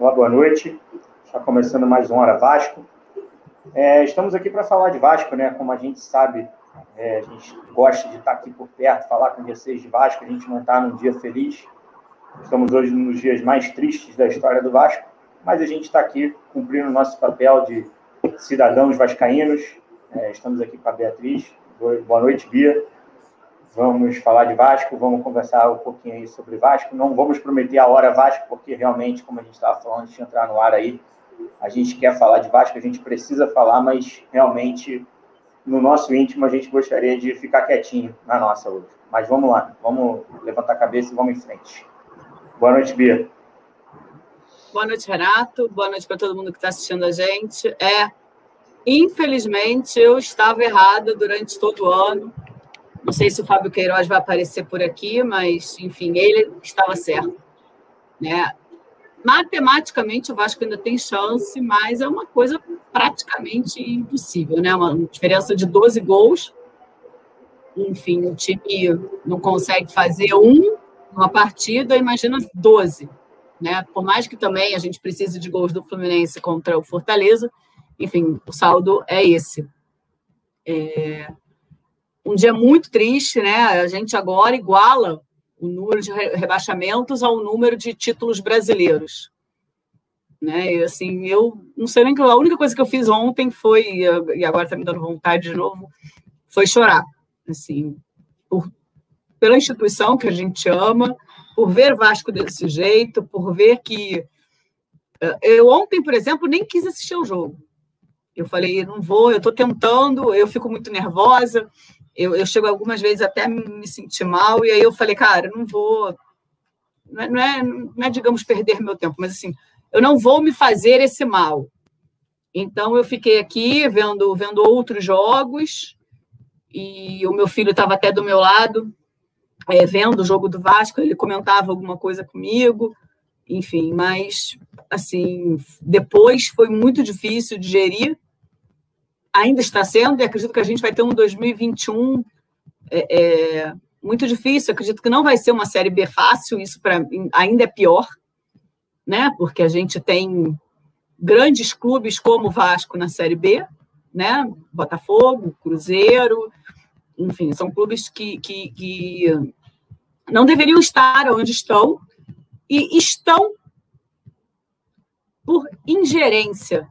Olá, boa noite. Está começando mais uma Hora Vasco. É, estamos aqui para falar de Vasco, né? Como a gente sabe, é, a gente gosta de estar aqui por perto, falar com vocês de Vasco. A gente não está num dia feliz. Estamos hoje nos dias mais tristes da história do Vasco, mas a gente está aqui cumprindo nosso papel de cidadãos vascaínos. É, estamos aqui com a Beatriz. Boa noite, Bia. Vamos falar de Vasco, vamos conversar um pouquinho aí sobre Vasco. Não vamos prometer a hora Vasco, porque realmente, como a gente estava falando antes de entrar no ar aí, a gente quer falar de Vasco, a gente precisa falar, mas realmente, no nosso íntimo, a gente gostaria de ficar quietinho na nossa hoje. Mas vamos lá, vamos levantar a cabeça e vamos em frente. Boa noite, Bia. Boa noite, Renato. Boa noite para todo mundo que está assistindo a gente. É, infelizmente, eu estava errada durante todo o ano não sei se o Fábio Queiroz vai aparecer por aqui, mas, enfim, ele estava certo. Né? Matematicamente, o Vasco ainda tem chance, mas é uma coisa praticamente impossível, né? Uma diferença de 12 gols. Enfim, o time não consegue fazer um numa partida, imagina 12. Né? Por mais que também a gente precise de gols do Fluminense contra o Fortaleza, enfim, o saldo é esse. É um dia muito triste, né? A gente agora iguala o número de rebaixamentos ao número de títulos brasileiros. Né? E, assim, eu não sei nem que a única coisa que eu fiz ontem foi, e agora está me dando vontade de novo, foi chorar. Assim, por, pela instituição que a gente ama, por ver Vasco desse jeito, por ver que. Eh, eu ontem, por exemplo, nem quis assistir o jogo. Eu falei, não vou, eu estou tentando, eu fico muito nervosa, eu, eu chego algumas vezes até me sentir mal, e aí eu falei, cara, não vou. Não é, não é, não é, digamos, perder meu tempo, mas assim, eu não vou me fazer esse mal. Então eu fiquei aqui vendo, vendo outros jogos, e o meu filho estava até do meu lado, é, vendo o jogo do Vasco, ele comentava alguma coisa comigo, enfim, mas assim, depois foi muito difícil digerir ainda está sendo, e acredito que a gente vai ter um 2021 é, é, muito difícil. Acredito que não vai ser uma série B fácil, isso para ainda é pior, né? Porque a gente tem grandes clubes como o Vasco na série B, né? Botafogo, Cruzeiro, enfim, são clubes que, que, que não deveriam estar onde estão e estão por ingerência,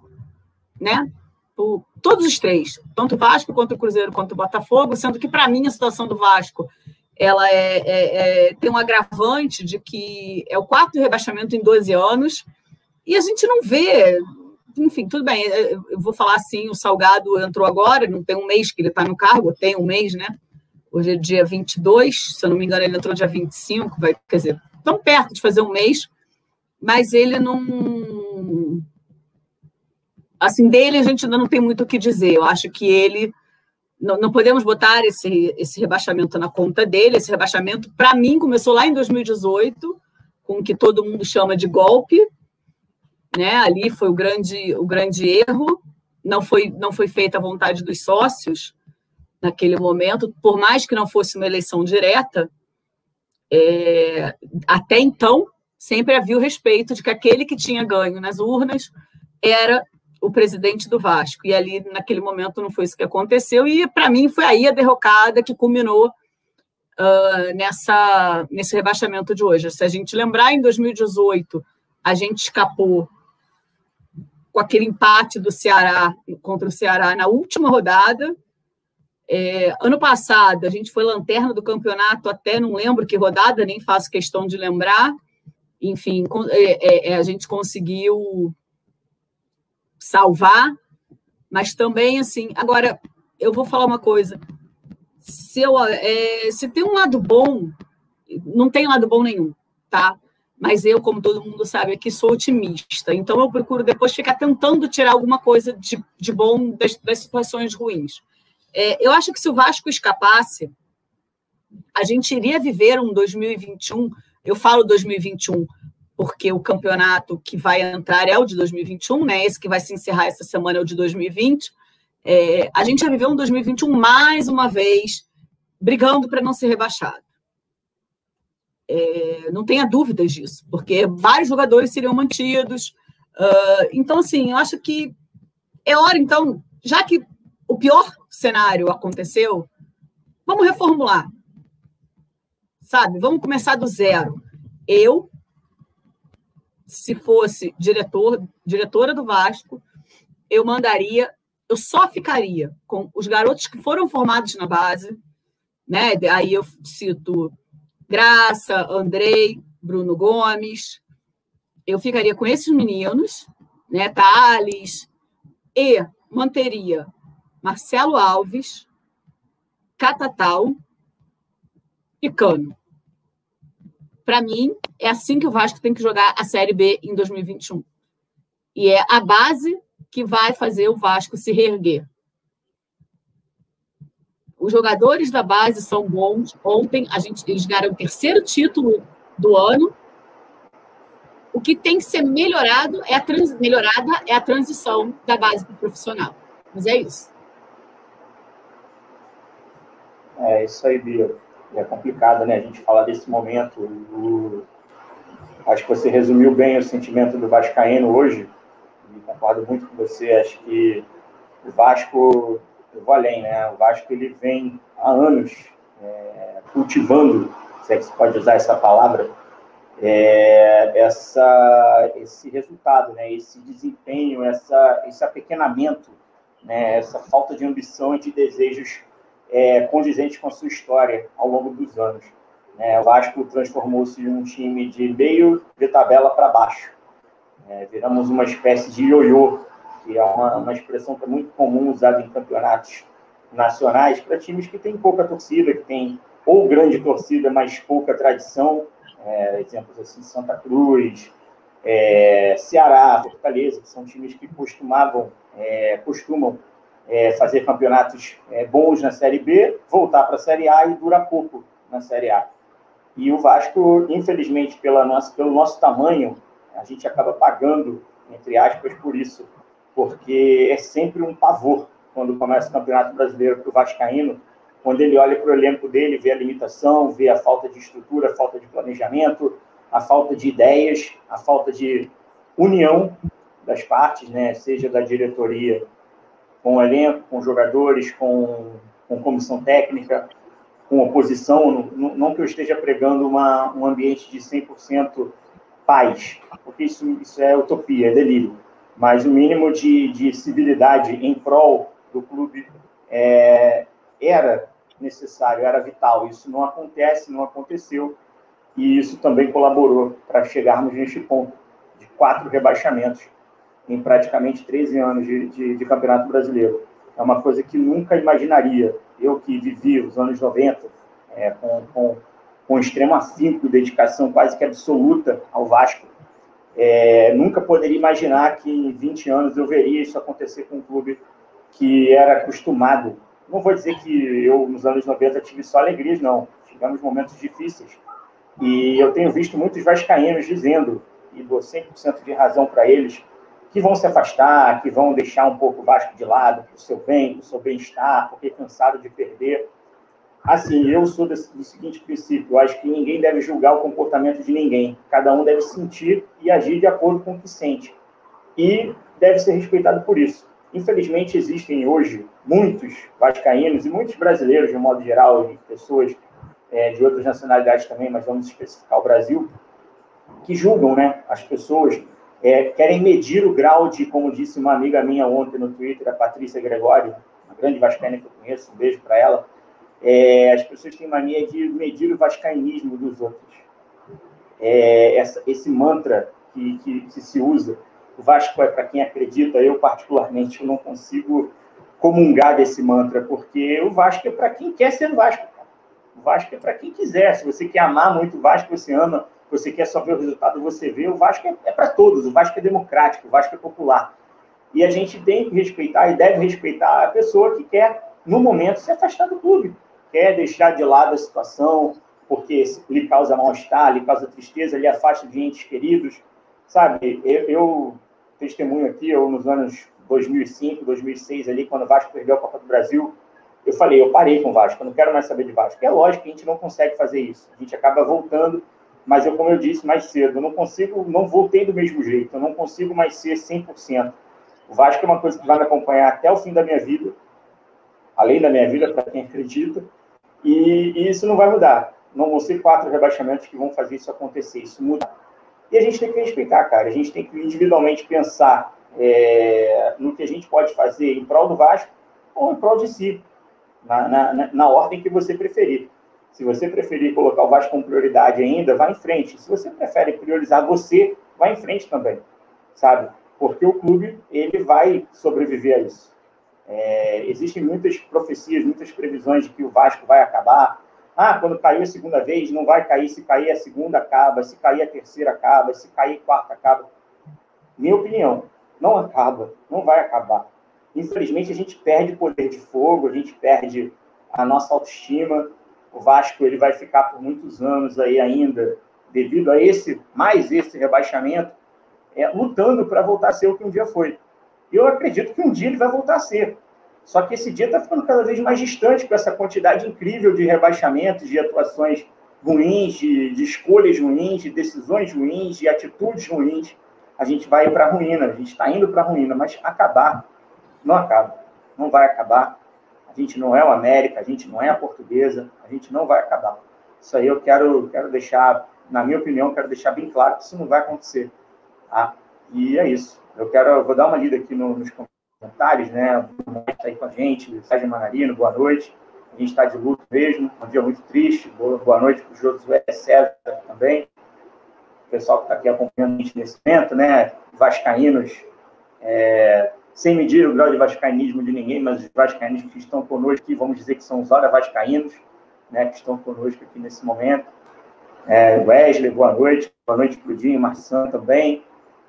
né? Por, todos os três, tanto o Vasco quanto o Cruzeiro quanto o Botafogo, sendo que para mim a situação do Vasco ela é, é, é, tem um agravante de que é o quarto rebaixamento em 12 anos e a gente não vê. Enfim, tudo bem, eu vou falar assim: o Salgado entrou agora, não tem um mês que ele está no cargo, tem um mês, né? Hoje é dia 22, se eu não me engano, ele entrou dia 25, vai, quer dizer, tão perto de fazer um mês, mas ele não assim, dele a gente ainda não tem muito o que dizer. Eu acho que ele. Não, não podemos botar esse, esse rebaixamento na conta dele. Esse rebaixamento, para mim, começou lá em 2018, com o que todo mundo chama de golpe. Né? Ali foi o grande, o grande erro. Não foi, não foi feita a vontade dos sócios naquele momento, por mais que não fosse uma eleição direta. É, até então, sempre havia o respeito de que aquele que tinha ganho nas urnas era o presidente do Vasco. E ali, naquele momento, não foi isso que aconteceu. E, para mim, foi aí a derrocada que culminou uh, nessa, nesse rebaixamento de hoje. Se a gente lembrar, em 2018, a gente escapou com aquele empate do Ceará contra o Ceará na última rodada. É, ano passado, a gente foi lanterna do campeonato, até não lembro que rodada, nem faço questão de lembrar. Enfim, é, é, a gente conseguiu salvar, mas também, assim, agora, eu vou falar uma coisa, se, eu, é, se tem um lado bom, não tem lado bom nenhum, tá? Mas eu, como todo mundo sabe aqui, sou otimista. Então, eu procuro depois ficar tentando tirar alguma coisa de, de bom das, das situações ruins. É, eu acho que se o Vasco escapasse, a gente iria viver um 2021. Eu falo 2021 porque o campeonato que vai entrar é o de 2021, né? Esse que vai se encerrar essa semana é o de 2020. É, a gente já viveu um 2021 mais uma vez brigando para não ser rebaixado. É, não tenha dúvidas disso, porque vários jogadores seriam mantidos. Uh, então, assim, eu acho que é hora, então, já que o pior cenário aconteceu, vamos reformular. Sabe? Vamos começar do zero. Eu, se fosse diretor, diretora do Vasco, eu mandaria, eu só ficaria com os garotos que foram formados na base, né? Aí eu cito Graça, Andrei, Bruno Gomes. Eu ficaria com esses meninos, né? Thales, e manteria Marcelo Alves, Catatal e Cano. Para mim, é assim que o Vasco tem que jogar a Série B em 2021. E é a base que vai fazer o Vasco se reerguer. Os jogadores da base são bons. Ontem a gente, eles ganharam o terceiro título do ano. O que tem que ser melhorado é a trans, melhorada é a transição da base para o profissional. Mas é isso. É isso aí, Bia. É complicado, né? A gente falar desse momento. Do... Acho que você resumiu bem o sentimento do Vascaíno hoje. E concordo muito com você. Acho que o Vasco, eu vou além, né? O Vasco ele vem há anos é, cultivando, se é que se pode usar essa palavra, é, essa, esse resultado, né? Esse desempenho, essa, esse apequenamento, né? Essa falta de ambição e de desejos é, condizentes com a sua história ao longo dos anos. É, o Vasco transformou-se em um time de meio de tabela para baixo. É, viramos uma espécie de ioiô, que é uma, uma expressão que é muito comum usada em campeonatos nacionais para times que têm pouca torcida, que têm ou grande torcida, mas pouca tradição. É, exemplos assim, Santa Cruz, é, Ceará, Fortaleza, que são times que costumavam, é, costumam é, fazer campeonatos é, bons na Série B, voltar para a Série A e dura pouco na Série A. E o Vasco, infelizmente, pela nossa, pelo nosso tamanho, a gente acaba pagando, entre aspas, por isso, porque é sempre um pavor quando começa o Campeonato Brasileiro para o Vascaíno, quando ele olha para o elenco dele, vê a limitação, vê a falta de estrutura, a falta de planejamento, a falta de ideias, a falta de união das partes, né, seja da diretoria com o elenco, com jogadores, com, com comissão técnica, com oposição. Não, não que eu esteja pregando uma, um ambiente de 100% paz, porque isso, isso é utopia, é delírio. Mas o mínimo de, de civilidade em prol do clube é, era necessário, era vital. Isso não acontece, não aconteceu, e isso também colaborou para chegarmos neste ponto de quatro rebaixamentos em praticamente 13 anos de, de, de, Campeonato Brasileiro. É uma coisa que nunca imaginaria. Eu que vivi os anos 90 é, com, com, com extremo afinco dedicação quase que absoluta ao Vasco, é, nunca poderia imaginar que em 20 anos eu veria isso acontecer com um clube que era acostumado. Não vou dizer que eu, nos anos 90, tive só alegrias, não. Tivemos momentos difíceis. E eu tenho visto muitos vascaínos dizendo, e dou 100% de razão para eles, que vão se afastar, que vão deixar um pouco o Vasco de lado, o seu bem, o seu bem-estar, porque cansado de perder. Assim, eu sou desse, do seguinte princípio: eu acho que ninguém deve julgar o comportamento de ninguém. Cada um deve sentir e agir de acordo com o que sente. E deve ser respeitado por isso. Infelizmente, existem hoje muitos vascaínos e muitos brasileiros, de um modo geral, e pessoas é, de outras nacionalidades também, mas vamos especificar o Brasil, que julgam né, as pessoas é, querem medir o grau de, como disse uma amiga minha ontem no Twitter, a Patrícia Gregório, uma grande vascaína que eu conheço, um beijo para ela. É, as pessoas têm mania de medir o vascainismo dos outros. É, essa, esse mantra que, que, que, se usa, o Vasco é para quem acredita, eu particularmente eu não consigo comungar desse mantra, porque o Vasco é para quem quer ser Vasco. O Vasco é para quem quiser. Se você quer amar muito o Vasco, você ama você quer só ver o resultado, você vê. O Vasco é, é para todos, o Vasco é democrático, o Vasco é popular. E a gente tem que respeitar e deve respeitar a pessoa que quer, no momento, se afastar do clube, quer deixar de lado a situação, porque lhe causa mal-estar, lhe causa tristeza, lhe afasta de entes queridos. Sabe, eu, eu testemunho aqui, eu nos anos 2005, 2006, ali, quando o Vasco perdeu a Copa do Brasil, eu falei, eu parei com o Vasco, eu não quero mais saber de Vasco. É lógico que a gente não consegue fazer isso. A gente acaba voltando mas eu, como eu disse mais cedo, eu não consigo, não voltei do mesmo jeito, eu não consigo mais ser 100%. O Vasco é uma coisa que vai me acompanhar até o fim da minha vida, além da minha vida, para quem acredita, e, e, isso não vai mudar. Não vão ser quatro rebaixamentos que vão fazer isso acontecer, isso muda. E a gente tem que respeitar, cara, a gente tem que individualmente pensar é, no que a gente pode fazer em prol do Vasco ou em prol de si, na, na, na ordem que você preferir. Se você preferir colocar o Vasco como prioridade ainda, vá em frente. Se você prefere priorizar você, vá em frente também, sabe? Porque o clube, ele vai sobreviver a isso. É, existem muitas profecias, muitas previsões de que o Vasco vai acabar. Ah, quando caiu a segunda vez, não vai cair. Se cair a segunda, acaba. Se cair a terceira, acaba. Se cair a quarta, acaba. Minha opinião, não acaba. Não vai acabar. Infelizmente, a gente perde poder de fogo, a gente perde a nossa autoestima, o Vasco ele vai ficar por muitos anos aí ainda, devido a esse, mais esse rebaixamento, é, lutando para voltar a ser o que um dia foi. E eu acredito que um dia ele vai voltar a ser. Só que esse dia está ficando cada vez mais distante com essa quantidade incrível de rebaixamentos, de atuações ruins, de, de escolhas ruins, de decisões ruins, de atitudes ruins. A gente vai para a ruína, a gente está indo para a ruína, mas acabar não acaba, não vai acabar. A gente não é o América, a gente não é a portuguesa, a gente não vai acabar. Isso aí eu quero, quero deixar, na minha opinião, quero deixar bem claro que isso não vai acontecer. Tá? E é isso. Eu quero, vou dar uma lida aqui no, nos comentários, né? Está aí com a gente, Sérgio Manarino, boa noite. A gente está de luto mesmo, um dia muito triste. Boa, boa noite para o Josué César também. O pessoal que está aqui acompanhando a gente nesse momento, né? Vascaínos, é, sem medir o grau de vascaínismo de ninguém, mas os vascaínos que estão conosco aqui, vamos dizer que são os hora vascaínos, né, que estão conosco aqui nesse momento. É, Wesley, boa noite. Boa noite para o Marçã também.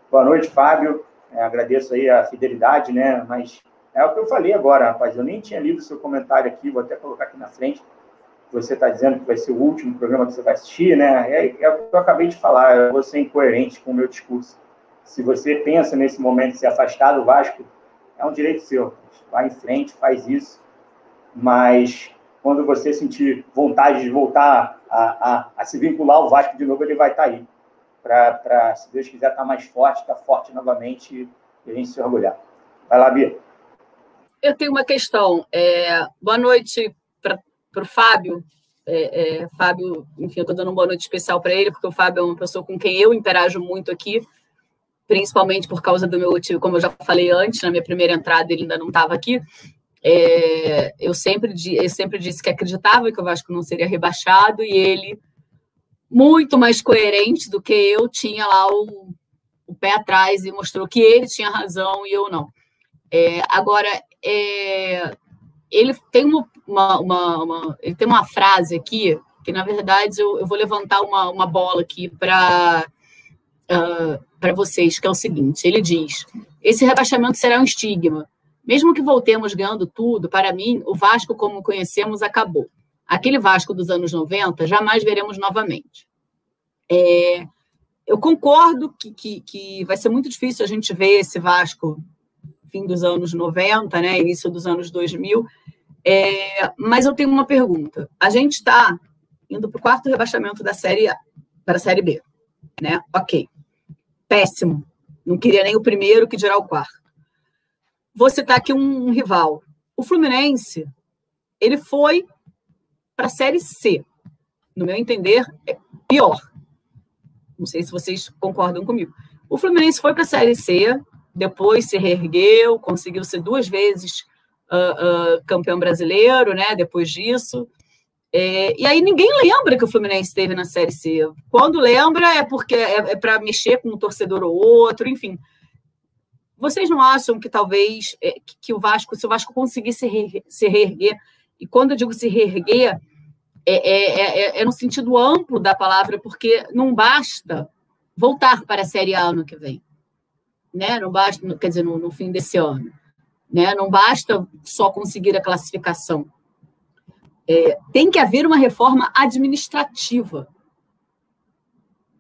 Boa noite, Fábio. É, agradeço aí a fidelidade, né? Mas é o que eu falei agora, rapaz. Eu nem tinha lido seu comentário aqui, vou até colocar aqui na frente. Você está dizendo que vai ser o último programa que você vai assistir, né? É, é o que eu acabei de falar. Eu vou ser incoerente com o meu discurso. Se você pensa nesse momento se afastar do Vasco, é um direito seu. Vai em frente, faz isso. Mas quando você sentir vontade de voltar a, a, a se vincular ao Vasco de novo, ele vai estar tá aí. Para, se Deus quiser, estar tá mais forte, estar tá forte novamente e a gente se orgulhar. Vai lá, Bia. Eu tenho uma questão. É, boa noite para o Fábio. É, é, Fábio, enfim, eu estou dando uma boa noite especial para ele, porque o Fábio é uma pessoa com quem eu interajo muito aqui principalmente por causa do meu motivo, como eu já falei antes, na minha primeira entrada ele ainda não estava aqui. É, eu, sempre, eu sempre disse que acreditava que o Vasco não seria rebaixado e ele, muito mais coerente do que eu, tinha lá o, o pé atrás e mostrou que ele tinha razão e eu não. É, agora, é, ele tem uma, uma, uma, uma, ele tem uma frase aqui que, na verdade, eu, eu vou levantar uma, uma bola aqui para uh, para vocês, que é o seguinte: ele diz, esse rebaixamento será um estigma. Mesmo que voltemos ganhando tudo, para mim, o Vasco, como conhecemos, acabou. Aquele Vasco dos anos 90 jamais veremos novamente. É, eu concordo que, que, que, vai ser muito difícil a gente ver esse Vasco fim dos anos 90, né, início dos anos 2000, é, mas eu tenho uma pergunta. A gente está indo para o quarto rebaixamento da Série A para a Série B, né? Ok péssimo. Não queria nem o primeiro, que dirá o quarto. Vou citar aqui um, um rival. O Fluminense, ele foi para a Série C. No meu entender, é pior. Não sei se vocês concordam comigo. O Fluminense foi para a Série C, depois se reergueu, conseguiu ser duas vezes uh, uh, campeão brasileiro, né? Depois disso, é, e aí ninguém lembra que o Fluminense esteve na Série C. Quando lembra é porque é, é para mexer com um torcedor ou outro, enfim. Vocês não acham que talvez é, que, que, o Vasco, se o Vasco conseguisse se, se reerguer, e quando eu digo se reerguer, é, é, é, é, no sentido amplo da palavra, porque não basta voltar para a Série A ano que vem. Né? Não basta, quer dizer, no, no fim desse ano. Né? Não basta só conseguir a classificação é, tem que haver uma reforma administrativa.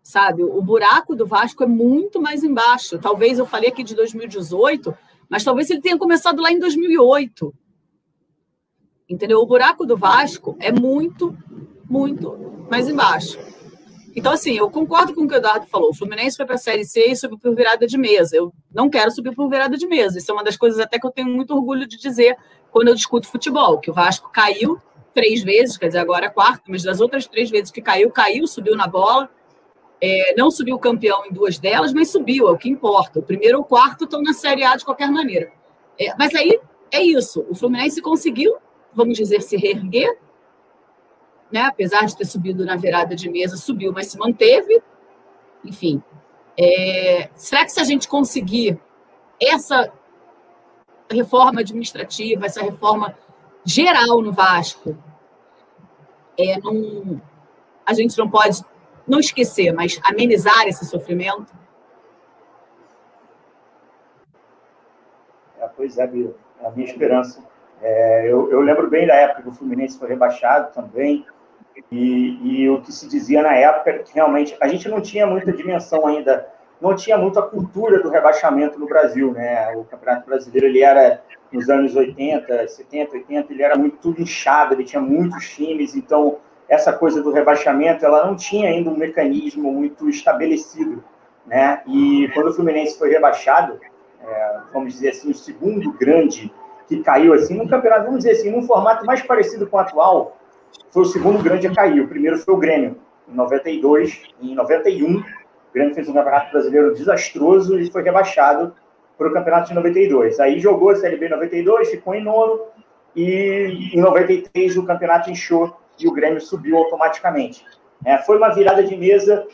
Sabe, o buraco do Vasco é muito mais embaixo. Talvez eu falei aqui de 2018, mas talvez ele tenha começado lá em 2008. Entendeu? O buraco do Vasco é muito, muito mais embaixo. Então, assim, eu concordo com o que o Eduardo falou. O Fluminense foi para a Série C e subiu por virada de mesa. Eu não quero subir por virada de mesa. Isso é uma das coisas até que eu tenho muito orgulho de dizer quando eu discuto futebol, que o Vasco caiu três vezes, quer dizer, agora é quarta, mas das outras três vezes que caiu, caiu, subiu na bola. É, não subiu campeão em duas delas, mas subiu, é o que importa. O primeiro ou o quarto estão na Série A de qualquer maneira. É, mas aí é isso. O Fluminense conseguiu, vamos dizer, se reerguer, né? apesar de ter subido na virada de mesa, subiu, mas se manteve. Enfim, é, será que se a gente conseguir essa reforma administrativa, essa reforma geral no Vasco, é, não, a gente não pode não esquecer, mas amenizar esse sofrimento? É, pois é, é a minha esperança. É, eu, eu, lembro bem da época que o Fluminense foi rebaixado também, e, e, o que se dizia na época que realmente a gente não tinha muita dimensão ainda, não tinha muita cultura do rebaixamento no Brasil, né? O Campeonato Brasileiro ele era nos anos 80, 70, 80, ele era muito inchado, ele tinha muitos times, então essa coisa do rebaixamento, ela não tinha ainda um mecanismo muito estabelecido, né? E quando o Fluminense foi rebaixado, é, vamos dizer assim, o segundo grande que caiu assim no campeonato, vamos dizer assim, num formato mais parecido com o atual, foi o segundo grande a cair. O primeiro foi o Grêmio, em 92, em 91, o Grêmio fez um campeonato brasileiro desastroso e foi rebaixado para o campeonato de 92. Aí jogou a Série B em 92, ficou em nono, e em 93 o campeonato inchou e o Grêmio subiu automaticamente. É, foi uma virada de mesa,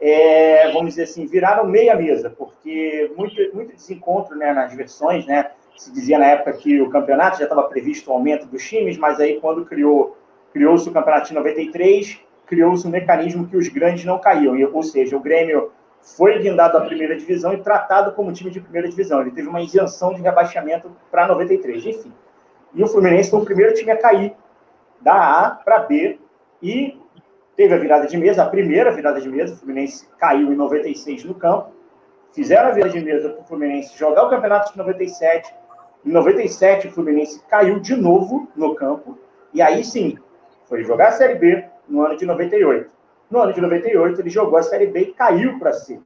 é, vamos dizer assim, viraram meia mesa, porque muito, muito desencontro né, nas versões, né? Se dizia na época que o campeonato já estava previsto o aumento dos times, mas aí quando criou criou-se o campeonato de 93, criou-se um mecanismo que os grandes não caíam, ou seja, o Grêmio foi guindado à primeira divisão e tratado como time de primeira divisão. Ele teve uma isenção de rebaixamento para 93, enfim. E o Fluminense foi o primeiro time a cair da A para B e teve a virada de mesa, a primeira virada de mesa. O Fluminense caiu em 96 no campo. Fizeram a virada de mesa para o Fluminense jogar o campeonato de 97. Em 97, o Fluminense caiu de novo no campo. E aí sim, foi jogar a Série B no ano de 98. No ano de 98, ele jogou a Série B e caiu para C.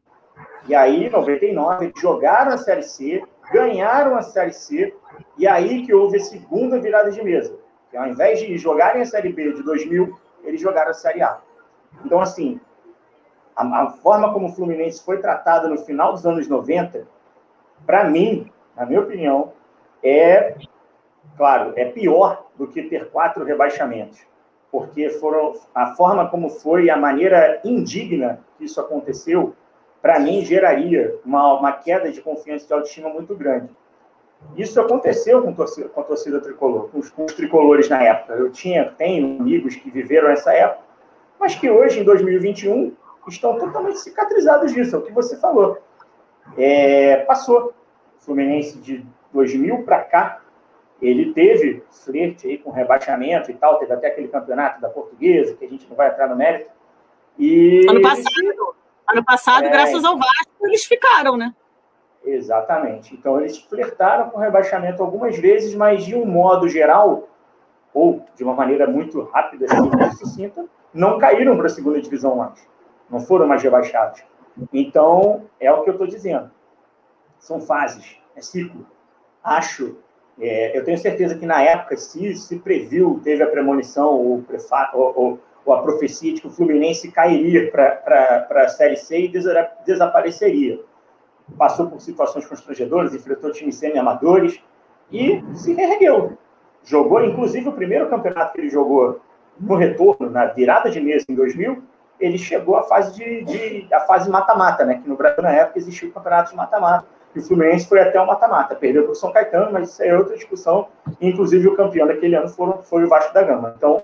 E aí, em 99, eles jogaram a Série C, ganharam a Série C, e aí que houve a segunda virada de mesa. Que ao invés de jogarem a Série B de 2000, eles jogaram a Série A. Então, assim, a, a forma como o Fluminense foi tratado no final dos anos 90, para mim, na minha opinião, é, claro, é pior do que ter quatro rebaixamentos porque foram a forma como foi, a maneira indigna que isso aconteceu, para mim geraria uma, uma queda de confiança e de autoestima muito grande. Isso aconteceu com, torcida, com a torcida tricolor, com os, com os, tricolores na época. Eu tinha, tenho amigos que viveram essa época, mas que hoje, em 2021, estão totalmente cicatrizados disso, é o que você falou. É, passou. O Fluminense de 2000 para cá ele teve flerte aí com rebaixamento e tal, teve até aquele campeonato da portuguesa, que a gente não vai entrar no mérito. E ano passado, ano passado, é, graças ao Vasco, eles ficaram, né? Exatamente. Então eles flertaram com rebaixamento algumas vezes, mas de um modo geral, ou de uma maneira muito rápida, assim, sucinta, não caíram para a segunda divisão mais. Não foram mais rebaixados. Então, é o que eu estou dizendo. São fases, é ciclo. Acho é, eu tenho certeza que na época se, se previu, teve a premonição ou, ou, ou a profecia de que o Fluminense cairia para a Série C e desapareceria. Passou por situações constrangedoras, enfrentou times semi-amadores e se reergueu. Jogou, inclusive, o primeiro campeonato que ele jogou no retorno, na virada de mês em 2000, ele chegou à fase de, de a fase mata-mata, né? Que no Brasil na época existia o campeonato de mata-mata que o Fluminense foi até o mata-mata. Perdeu para o São Caetano, mas isso é outra discussão. Inclusive, o campeão daquele ano foram, foi o Vasco da Gama. Então,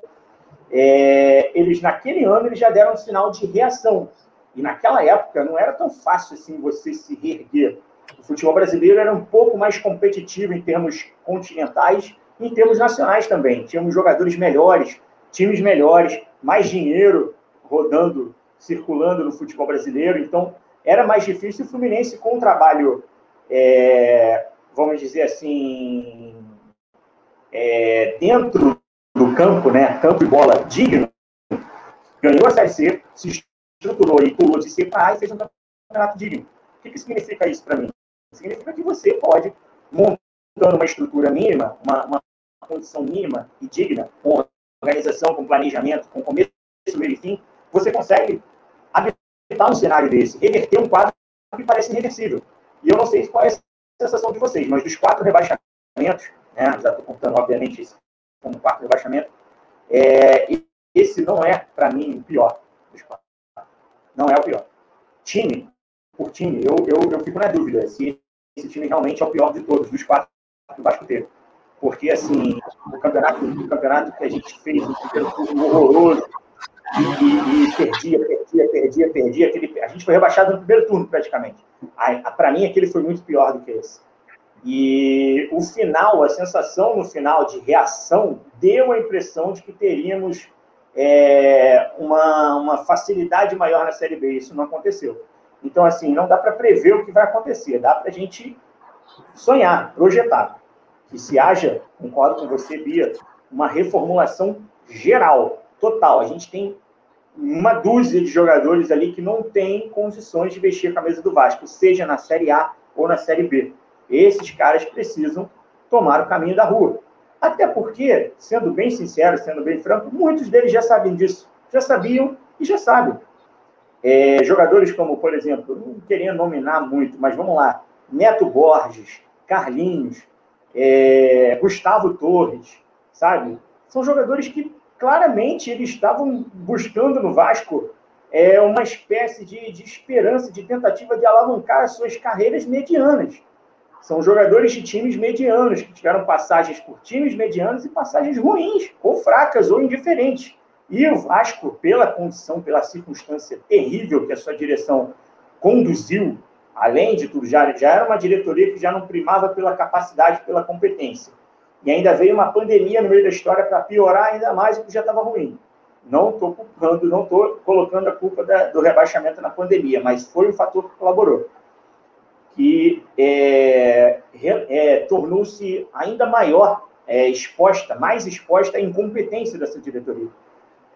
é, eles naquele ano eles já deram um sinal de reação. E naquela época não era tão fácil assim você se reerguer. O futebol brasileiro era um pouco mais competitivo em termos continentais e em termos nacionais também. Tínhamos jogadores melhores, times melhores, mais dinheiro rodando, circulando no futebol brasileiro. Então, era mais difícil. O Fluminense, com um trabalho é, vamos dizer assim, é, dentro do campo, né, campo e bola digno, ganhou a Série C, se estruturou e pulou de C para A e fez um campeonato digno. O que, que significa isso para mim? Significa que você pode, montando uma estrutura mínima, uma, uma condição mínima e digna, com organização, com planejamento, com começo, meio e fim, você consegue habitar um cenário desse, reverter um quadro que parece irreversível. E eu não sei qual é a sensação de vocês, mas dos quatro rebaixamentos, né, já estou contando, obviamente, isso como quarto rebaixamento, é, esse não é, para mim, o pior dos quatro. Não é o pior. Time, por time, eu, eu, eu fico na dúvida se esse time realmente é o pior de todos, dos quatro que o Vasco teve. Porque, assim, o campeonato, o campeonato que a gente fez, o primeiro turno horroroso, e, e, e, perdia, perdia, perdia, perdia. Aquele, a gente foi rebaixado no primeiro turno, praticamente. Para mim, aquele foi muito pior do que esse. E o final, a sensação no final de reação, deu a impressão de que teríamos é, uma, uma facilidade maior na Série B. Isso não aconteceu. Então, assim, não dá para prever o que vai acontecer, dá para a gente sonhar, projetar. Que se haja, concordo com você, Bia, uma reformulação geral, total. A gente tem uma dúzia de jogadores ali que não tem condições de vestir a camisa do Vasco, seja na Série A ou na Série B. Esses caras precisam tomar o caminho da rua. Até porque, sendo bem sincero, sendo bem franco, muitos deles já sabem disso. Já sabiam e já sabem. É, jogadores como, por exemplo, não queria nominar muito, mas vamos lá, Neto Borges, Carlinhos, é, Gustavo Torres, sabe? São jogadores que claramente eles estavam buscando no Vasco é, uma espécie de, de esperança, de tentativa de alavancar as suas carreiras medianas. São jogadores de times medianos, que tiveram passagens por times medianos e passagens ruins, ou fracas, ou indiferentes. E o Vasco, pela condição, pela circunstância terrível que a sua direção conduziu, além de tudo, já, já era uma diretoria que já não primava pela capacidade, pela competência. E ainda veio uma pandemia no meio da história para piorar ainda mais o que já estava ruim. Não estou culpando, não estou colocando a culpa da, do rebaixamento na pandemia, mas foi um fator que colaborou. Que é, é, tornou-se ainda maior é, exposta, mais exposta à incompetência dessa diretoria.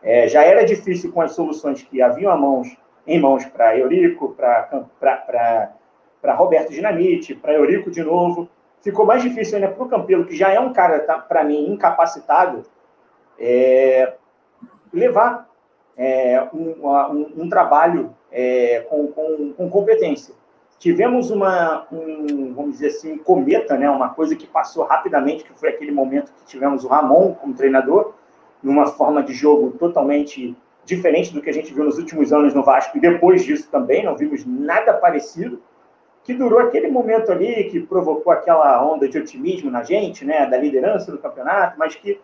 É, já era difícil com as soluções que haviam a mãos, em mãos para Eurico, para Roberto Dinamite, para Eurico de novo, ficou mais difícil ainda para o Campelo, que já é um cara, tá, para mim, incapacitado, é, levar é, um, um, um, trabalho é, com, com, com, competência. Tivemos uma, um, vamos dizer assim, um cometa, né, uma coisa que passou rapidamente, que foi aquele momento que tivemos o Ramon como treinador, numa forma de jogo totalmente diferente do que a gente viu nos últimos anos no Vasco, e depois disso também não vimos nada parecido que durou aquele momento ali, que provocou aquela onda de otimismo na gente, né, da liderança do campeonato, mas que,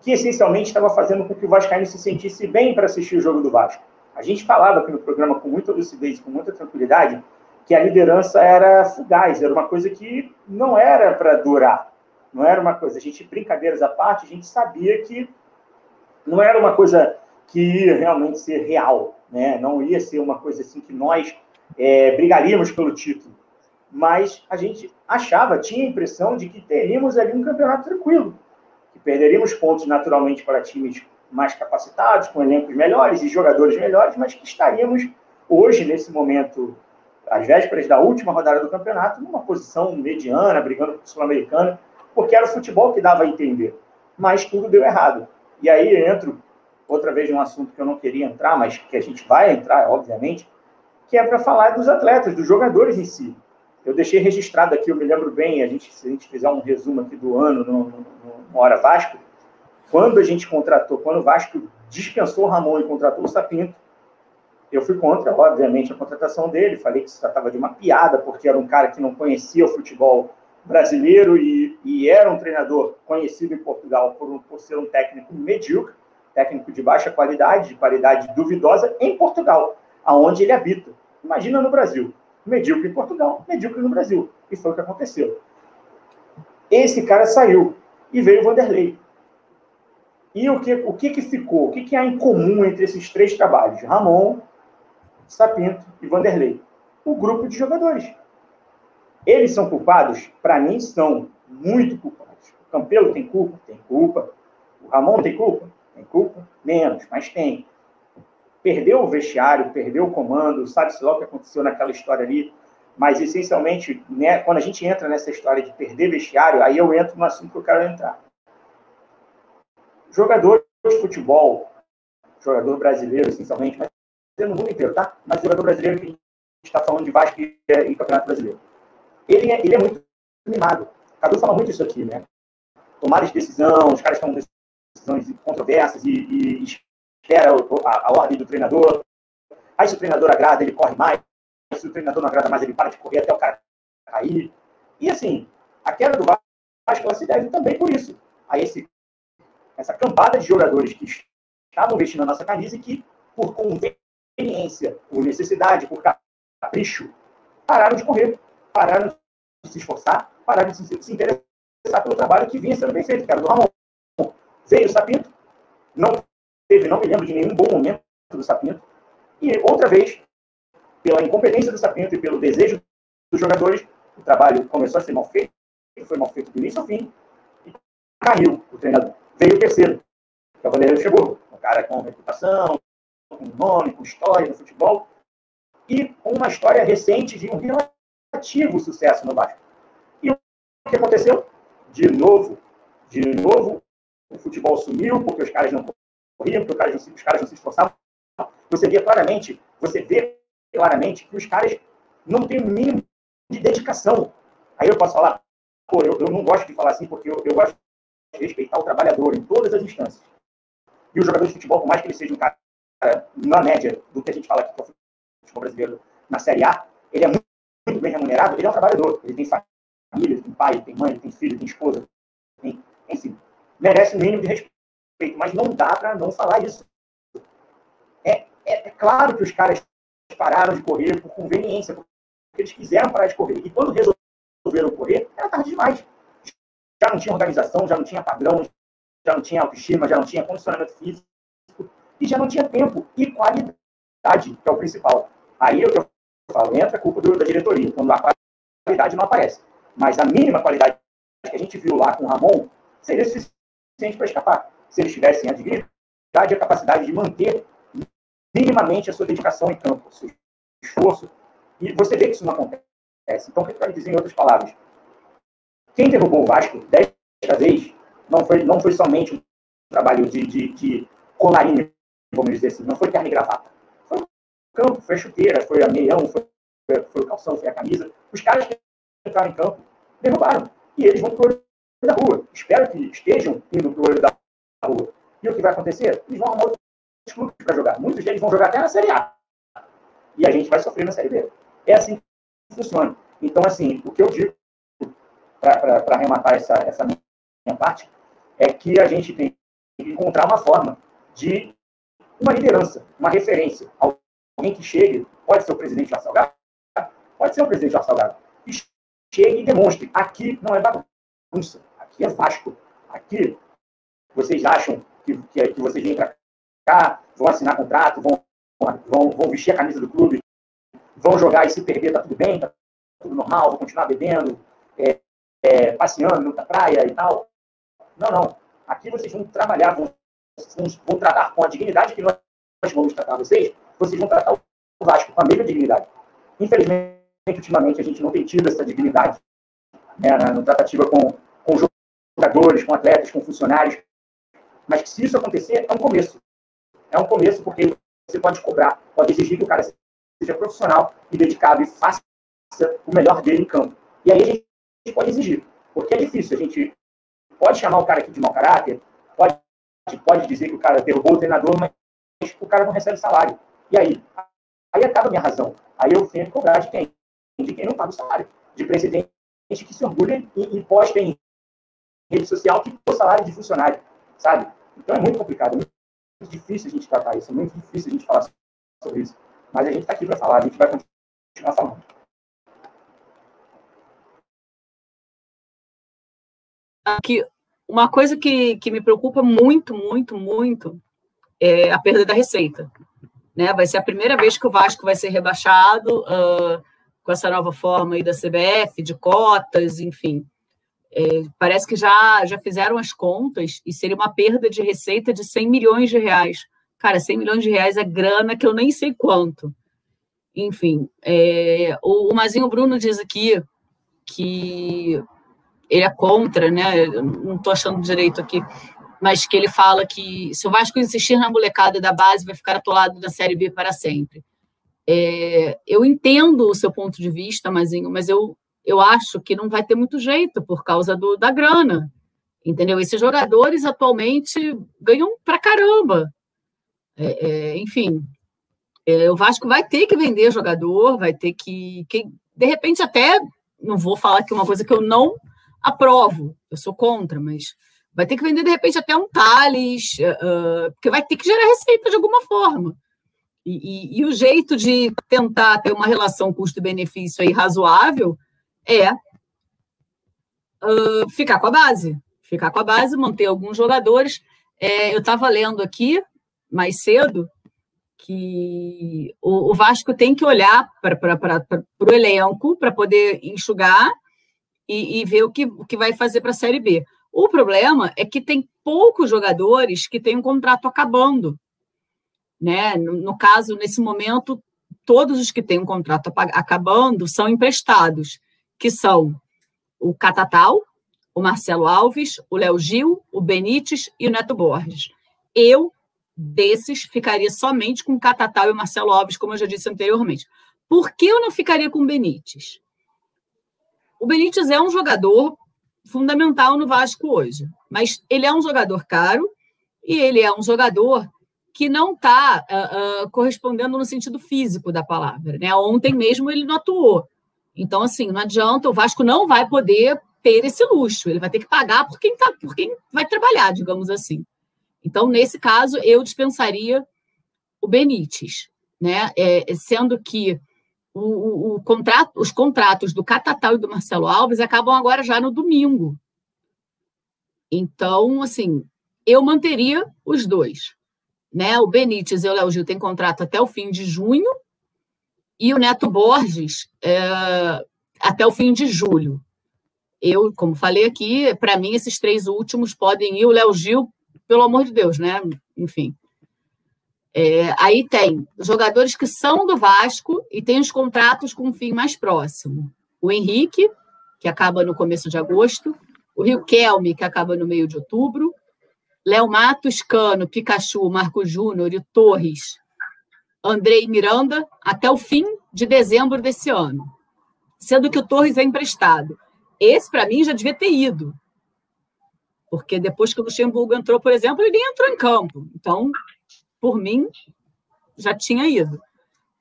que essencialmente estava fazendo com que o Vascaíno se sentisse bem para assistir o jogo do Vasco. A gente falava aqui no programa com muita lucidez, com muita tranquilidade, que a liderança era fugaz, era uma coisa que não era para durar, não era uma coisa. A gente, brincadeiras à parte, a gente sabia que não era uma coisa que ia realmente ser real, né? não ia ser uma coisa assim que nós é, brigaríamos pelo título mas a gente achava, tinha a impressão de que teríamos ali um campeonato tranquilo, que perderíamos pontos naturalmente para times mais capacitados, com elencos melhores e jogadores melhores, mas que estaríamos hoje, nesse momento, às vésperas da última rodada do campeonato, numa posição mediana, brigando com o Sul-Americana, porque era o futebol que dava a entender. Mas tudo deu errado. E aí entro outra vez num assunto que eu não queria entrar, mas que a gente vai entrar, obviamente, que é para falar dos atletas, dos jogadores em si. Eu deixei registrado aqui, eu me lembro bem, a gente, se a gente fizer um resumo aqui do ano no, no, no Hora Vasco, quando a gente contratou, quando o Vasco dispensou o Ramon e contratou o Sapinto, eu fui contra, obviamente, a contratação dele, falei que se tratava de uma piada, porque era um cara que não conhecia o futebol brasileiro e, e era um treinador conhecido em Portugal por, por ser um técnico medíocre, técnico de baixa qualidade, de qualidade duvidosa, em Portugal, aonde ele habita. Imagina no Brasil medíocre em Portugal, medíocre no Brasil. E foi o que aconteceu. Esse cara saiu e veio o Vanderlei. E o que, o que, que ficou? O que, que há em comum entre esses três trabalhos? Ramon, Sapinto e Vanderlei. O grupo de jogadores. Eles são culpados? Para mim, são muito culpados. O Campelo tem culpa? Tem culpa. O Ramon tem culpa? Tem culpa? Menos, mas tem. Perdeu o vestiário, perdeu o comando, sabe-se lá o que aconteceu naquela história ali, mas essencialmente, né, quando a gente entra nessa história de perder vestiário, aí eu entro no assunto que eu quero entrar. Jogador de futebol, jogador brasileiro, essencialmente, mas no mundo inteiro, tá? Mas jogador brasileiro que a gente está falando de Vasco e, e Campeonato Brasileiro. Ele é, ele é muito mimado. Cadu fala muito isso aqui, né? Tomada de decisão, os caras tomam decisões controversas e, e espera a, a, ordem do treinador. Aí se o treinador agrada, ele corre mais. Se o treinador não agrada mais, ele para de correr até o cara cair. E assim, a queda do Vasco se deve também por isso. A esse, essa campada de jogadores que estavam vestindo a nossa camisa e que, por conveniência, por necessidade, por capricho, pararam de correr, pararam de se esforçar, pararam de se, se interessar pelo trabalho que vinha sendo bem feito, cara, do Ramon. Veio o Sapinto, não teve, não me lembro de nenhum bom momento do Sapinto, e outra vez, pela incompetência do Sapinto e pelo desejo dos jogadores, o trabalho começou a ser mal feito, foi mal feito do início ao fim, e caiu o treinador. Veio o terceiro, é o Vanderlei chegou, um cara com reputação, com nome, com história no futebol, e com uma história recente de um relativo sucesso no Vasco. E o que aconteceu? De novo, de novo, o futebol sumiu, porque os caras não corriam, porque se, os caras não se esforçavam. Você vê claramente, você vê claramente que os caras não têm o mínimo de dedicação. Aí eu posso falar, pô, eu, eu não gosto de falar assim, porque eu, eu gosto de respeitar o trabalhador em todas as instâncias. E o jogador de futebol, por mais que ele seja um cara, na média do que a gente fala aqui, que é o futebol brasileiro na Série A, ele é muito, muito bem remunerado, ele é um trabalhador, ele tem família, ele tem pai, ele tem mãe, ele tem filho, ele tem esposa, tem, enfim, merece o mínimo de respeito, mas não dá para não falar isso. É, é, é, claro que os caras pararam de correr por conveniência, porque eles quiseram parar de correr, e quando resolveram correr, era tarde demais. Já não tinha organização, já não tinha padrão, já não tinha autoestima, já não tinha condicionamento físico, e já não tinha tempo e qualidade, que é o principal. Aí é que eu falo, entra a culpa do, da diretoria, quando a qualidade não aparece. Mas a mínima qualidade que a gente viu lá com o Ramon seria suficiente para escapar. Se eles tivessem a dignidade e a capacidade de manter minimamente a sua dedicação em campo, o seu esforço. E você vê que isso não acontece. Então, o que eu quero dizer em outras palavras? Quem derrubou o Vasco desta vez não foi, não foi somente um trabalho de, de, de colarinho, vamos dizer assim, não foi carne e gravata campo, foi a chuteira, foi a meião, foi, foi o calção, foi a camisa. Os caras que entraram em campo derrubaram. E eles vão para o olho da rua. Espero que estejam indo para o olho da rua. E o que vai acontecer? Eles vão arrumar outros clubes para jogar. Muitos deles vão jogar até na Série A. E a gente vai sofrer na Série B. É assim que funciona. Então, assim, o que eu digo para arrematar essa, essa minha parte é que a gente tem que encontrar uma forma de uma liderança, uma referência, alguém que chegue, pode ser o presidente Jorge Salgado, pode ser o presidente Jorge Salgado, que chegue e demonstre, aqui não é bagunça, aqui é Vasco, aqui vocês acham que, que, que vocês vêm para cá, vão assinar contrato, vão, vão, vão vestir a camisa do clube, vão jogar e se perder, tá tudo bem, tá tudo normal, vão continuar bebendo, é, é, passeando na praia e tal. Não, não. Aqui vocês vão trabalhar, vão, vão, vão tratar com a dignidade que nós vamos tratar vocês, vocês vão tratar o Vasco com a mesma dignidade. Infelizmente, ultimamente, a gente não tem tido essa dignidade né, na, na tratativa com, com jogadores, com atletas, com funcionários. Mas se isso acontecer, é um começo. É um começo porque você pode cobrar, pode exigir que o cara seja profissional e dedicado e faça o melhor dele em campo. E aí a gente pode exigir. Porque é difícil. A gente pode chamar o cara aqui de mau caráter, pode, pode dizer que o cara derrubou o treinador, mas o cara não recebe salário. E aí? Aí acaba a minha razão. Aí eu tenho que cobrar de quem? De quem não paga o salário. De presidente que se orgulha e, e posta em rede social que o salário de funcionário, sabe? Então é muito complicado, é muito difícil a gente tratar isso, é muito difícil a gente falar sobre isso. Mas a gente está aqui para falar, a gente vai continuar falando. Aqui, uma coisa que, que me preocupa muito, muito, muito é a perda da receita. Né? Vai ser a primeira vez que o Vasco vai ser rebaixado uh, com essa nova forma aí da CBF, de cotas, enfim. É, parece que já, já fizeram as contas e seria uma perda de receita de 100 milhões de reais Cara, 100 milhões de reais é grana que eu nem sei quanto. Enfim, é, o, o Mazinho Bruno diz aqui que ele é contra, né? Eu não estou achando direito aqui, mas que ele fala que se o Vasco insistir na molecada da base, vai ficar atolado na Série B para sempre. É, eu entendo o seu ponto de vista, Mazinho, mas eu, eu acho que não vai ter muito jeito por causa do, da grana. Entendeu? Esses jogadores atualmente ganham pra caramba. É, é, enfim, é, o Vasco vai ter que vender jogador, vai ter que, que. De repente, até. Não vou falar que é uma coisa que eu não aprovo, eu sou contra, mas vai ter que vender, de repente, até um Thales, uh, porque vai ter que gerar receita de alguma forma. E, e, e o jeito de tentar ter uma relação custo-benefício aí razoável é uh, ficar com a base. Ficar com a base, manter alguns jogadores. É, eu estava lendo aqui mais cedo que o, o Vasco tem que olhar para o elenco para poder enxugar e, e, ver o que, o que vai fazer para a Série B. O problema é que tem poucos jogadores que têm um contrato acabando. Né? No, no caso, nesse momento, todos os que têm um contrato acabando são emprestados, que são o Catatal, o Marcelo Alves, o Léo Gil, o Benítez e o Neto Borges. Eu desses ficaria somente com o Catatal e o Marcelo Alves, como eu já disse anteriormente. Por que eu não ficaria com o Benítez? O Benítez é um jogador fundamental no Vasco hoje, mas ele é um jogador caro e ele é um jogador que não está uh, ah, uh, ah, correspondendo no sentido físico da palavra. Né? Ontem mesmo ele não atuou. Então, assim, não adianta, o Vasco não vai poder ter esse luxo, ele vai ter que pagar por quem, tá, por quem vai trabalhar, digamos assim. Então, nesse caso, eu dispensaria o Benítez, né? É, sendo que o, o, o, contrato, os contratos do Catatal e do Marcelo Alves acabam agora já no domingo. Então, assim, eu manteria os dois. Né? O Benítez e o Léo Gil têm contrato até o fim de junho e o Neto Borges é, até o fim de julho. Eu, como falei aqui, para mim, esses três últimos podem ir. O Léo Gil pelo amor de Deus, né? Enfim. É, aí tem jogadores que são do Vasco e tem os contratos com um fim mais próximo. O Henrique, que acaba no começo de agosto, o Rio Kelme, que acaba no meio de outubro, Léo Matos, Cano, Pikachu, Marco Júnior e Torres, Andrei Miranda, até o fim de dezembro desse ano. Sendo que o Torres é emprestado. Esse, para mim, já devia ter ido. Porque depois que o Luxemburgo entrou, por exemplo, ele entrou em campo. Então, por mim, já tinha ido.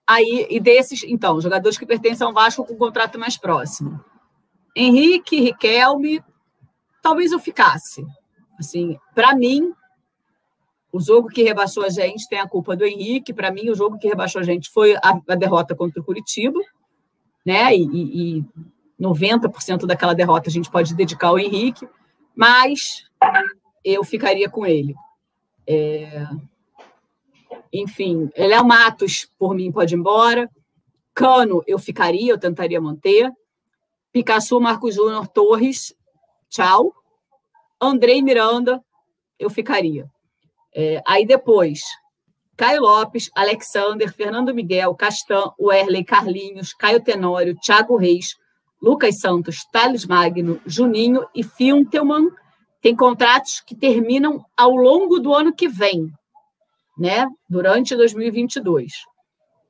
Aí, e desses, então, jogadores que pertencem ao Vasco com contrato mais próximo. Henrique, Riquelme, talvez eu ficasse. Assim, para mim, o jogo que rebaixou a gente tem a culpa do Henrique. Para mim, o jogo que rebaixou a gente foi a, a derrota contra o Curitiba, né? E, e 90% daquela derrota a gente pode dedicar ao Henrique mas eu ficaria com ele. É... Enfim, Léo Matos, por mim, pode ir embora. Cano, eu ficaria, eu tentaria manter. Picasso, Marcos Júnior, Torres, tchau. Andrei Miranda, eu ficaria. É, aí depois, Caio Lopes, Alexander, Fernando Miguel, Castan, Werley, Carlinhos, Caio Tenório, Thiago Reis, Lucas Santos, Thales Magno, Juninho e Fintelman têm contratos que terminam ao longo do ano que vem, né? Durante 2022.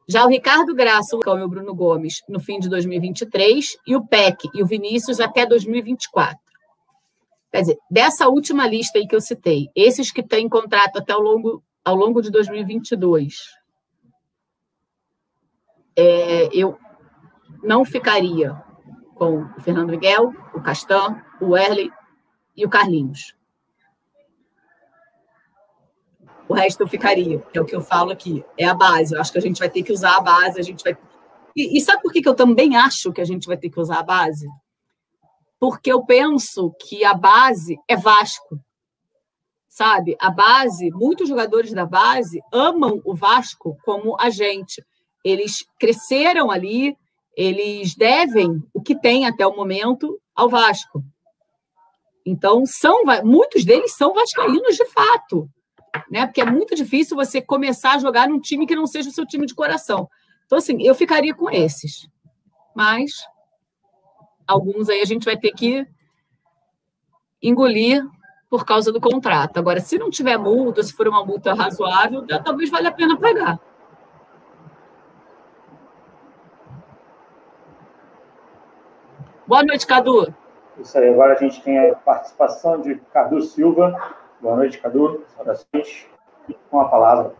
Já o Ricardo Graça, o e o Bruno Gomes, no fim de 2023, e o PEC e o Vinícius até 2024. Quer dizer, dessa última lista aí que eu citei, esses que têm contrato até ao longo, ao longo de 2022, é, eu não ficaria com o Fernando Miguel, o Castan, o Erley e o Carlinhos. O resto eu ficaria, é o que eu falo aqui. É a base. Eu acho que a gente vai ter que usar a base, a gente vai. E, e sabe por que, que eu também acho que a gente vai ter que usar a base? Porque eu penso que a base é Vasco. Sabe? A base, muitos jogadores da base amam o Vasco como a gente. Eles cresceram ali, eles devem o que tem até o momento ao Vasco. Então, são muitos deles são vascaínos de fato. né? Porque é muito difícil você começar a jogar num time que não seja o seu time de coração. Então, assim, eu ficaria com esses. Mas alguns aí a gente vai ter que engolir por causa do contrato. Agora, se não tiver multa, se for uma multa razoável, talvez valha a pena pagar. Boa noite, Cadu. Isso aí, agora a gente tem a participação de Cadu Silva. Boa noite, Cadu. Saudações. Com a palavra.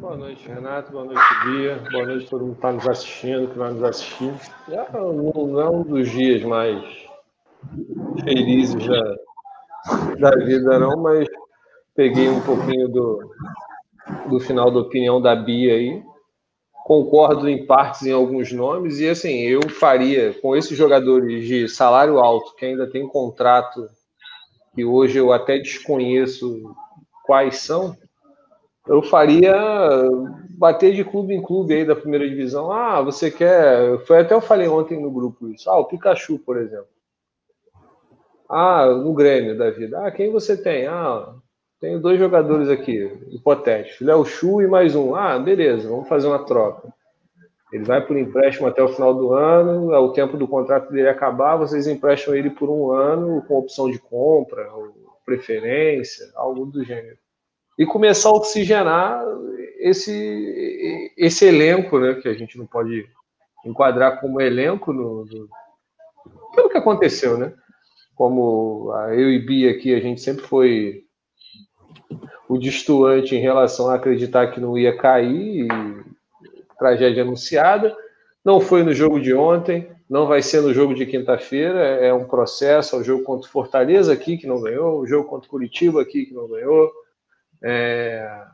Boa noite, Renato. Boa noite, Bia. Boa noite a todo mundo que está nos assistindo, que vai nos assistir. Já não é um dos dias mais felizes da, da vida, não, mas peguei um pouquinho do, do final da opinião da Bia aí. Concordo em partes em alguns nomes, e assim, eu faria com esses jogadores de salário alto, que ainda tem contrato que hoje eu até desconheço quais são, eu faria bater de clube em clube aí da primeira divisão. Ah, você quer. Foi até eu falei ontem no grupo isso. Ah, o Pikachu, por exemplo. Ah, no Grêmio da vida. Ah, quem você tem? Ah, tenho dois jogadores aqui, hipotéticos. Léo Chu e mais um. Ah, beleza, vamos fazer uma troca. Ele vai por empréstimo até o final do ano, é o tempo do contrato dele acabar, vocês emprestam ele por um ano com opção de compra, preferência, algo do gênero. E começar a oxigenar esse, esse elenco, né, que a gente não pode enquadrar como elenco no, no, pelo que aconteceu, né? Como eu e Bia aqui, a gente sempre foi o distoante em relação a acreditar que não ia cair, tragédia anunciada. Não foi no jogo de ontem, não vai ser no jogo de quinta-feira. É um processo. É o jogo contra o Fortaleza aqui que não ganhou, o jogo contra o Curitiba aqui que não ganhou. É...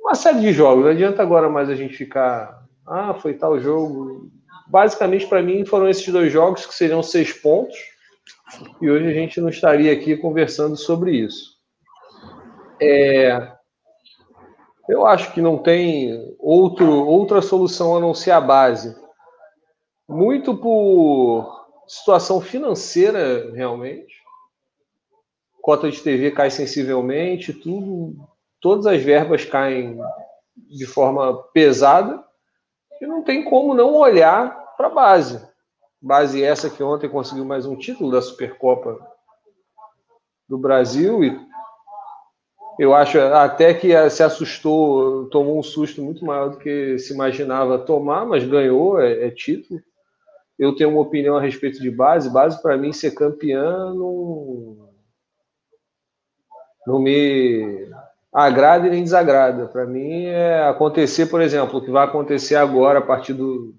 Uma série de jogos. Não adianta agora mais a gente ficar. Ah, foi tal jogo. Basicamente, para mim, foram esses dois jogos que seriam seis pontos. E hoje a gente não estaria aqui conversando sobre isso. É, eu acho que não tem outro, outra solução a não ser a base. Muito por situação financeira, realmente. Cota de TV cai sensivelmente, tudo, todas as verbas caem de forma pesada e não tem como não olhar para a base. Base essa que ontem conseguiu mais um título da Supercopa do Brasil e eu acho até que se assustou, tomou um susto muito maior do que se imaginava tomar, mas ganhou, é, é título. Eu tenho uma opinião a respeito de base. Base, para mim, ser campeã não, não me agrada e nem desagrada. Para mim, é acontecer, por exemplo, o que vai acontecer agora a partir do,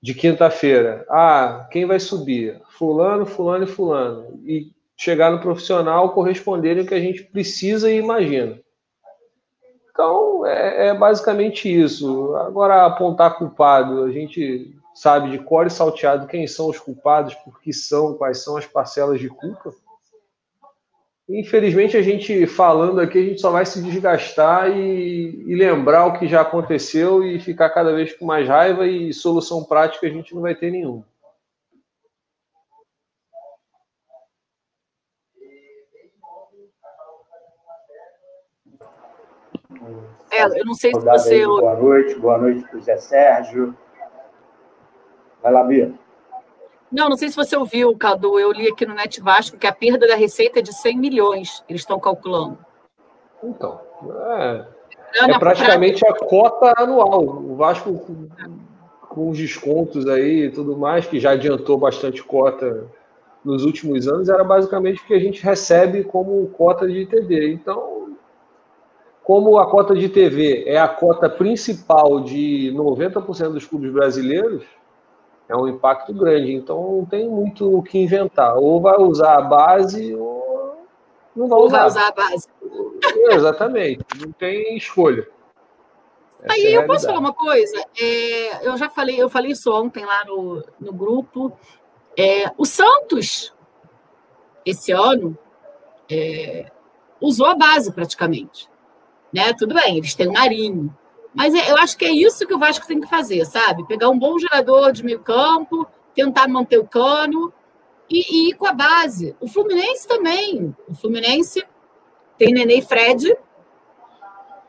de quinta-feira. Ah, quem vai subir? Fulano, fulano e fulano. E chegar no profissional corresponderem ao que a gente precisa e imagina. Então, é, é, basicamente isso. Agora, apontar culpado, a gente sabe de cor e salteado quem são os culpados, por que são, quais são as parcelas de culpa. Infelizmente, a gente falando aqui, a gente só vai se desgastar e, e lembrar o que já aconteceu e ficar cada vez com mais raiva e solução prática a gente não vai ter nenhuma. É, eu não sei se você. Boa noite, boa noite para o Zé Sérgio. Vai lá, Bia. Não, não sei se você ouviu, Cadu. Eu li aqui no Net Vasco que a perda da receita é de 100 milhões, eles estão calculando. Então, é, é praticamente a cota anual. O Vasco, com os descontos aí e tudo mais, que já adiantou bastante cota nos últimos anos, era basicamente o que a gente recebe como cota de TV. Então, como a cota de TV é a cota principal de 90% dos clubes brasileiros, é um impacto grande. Então não tem muito o que inventar. Ou vai usar a base ou não vai ou usar. vai usar a base. Exatamente. Não tem escolha. Essa Aí é eu posso falar uma coisa. É, eu já falei, eu falei isso ontem lá no, no grupo. É, o Santos, esse ano, é, usou a base praticamente. Né? Tudo bem, eles têm o Marinho. Mas é, eu acho que é isso que o Vasco tem que fazer, sabe? Pegar um bom jogador de meio campo, tentar manter o cano e, e ir com a base. O Fluminense também. O Fluminense tem Nenê e Fred,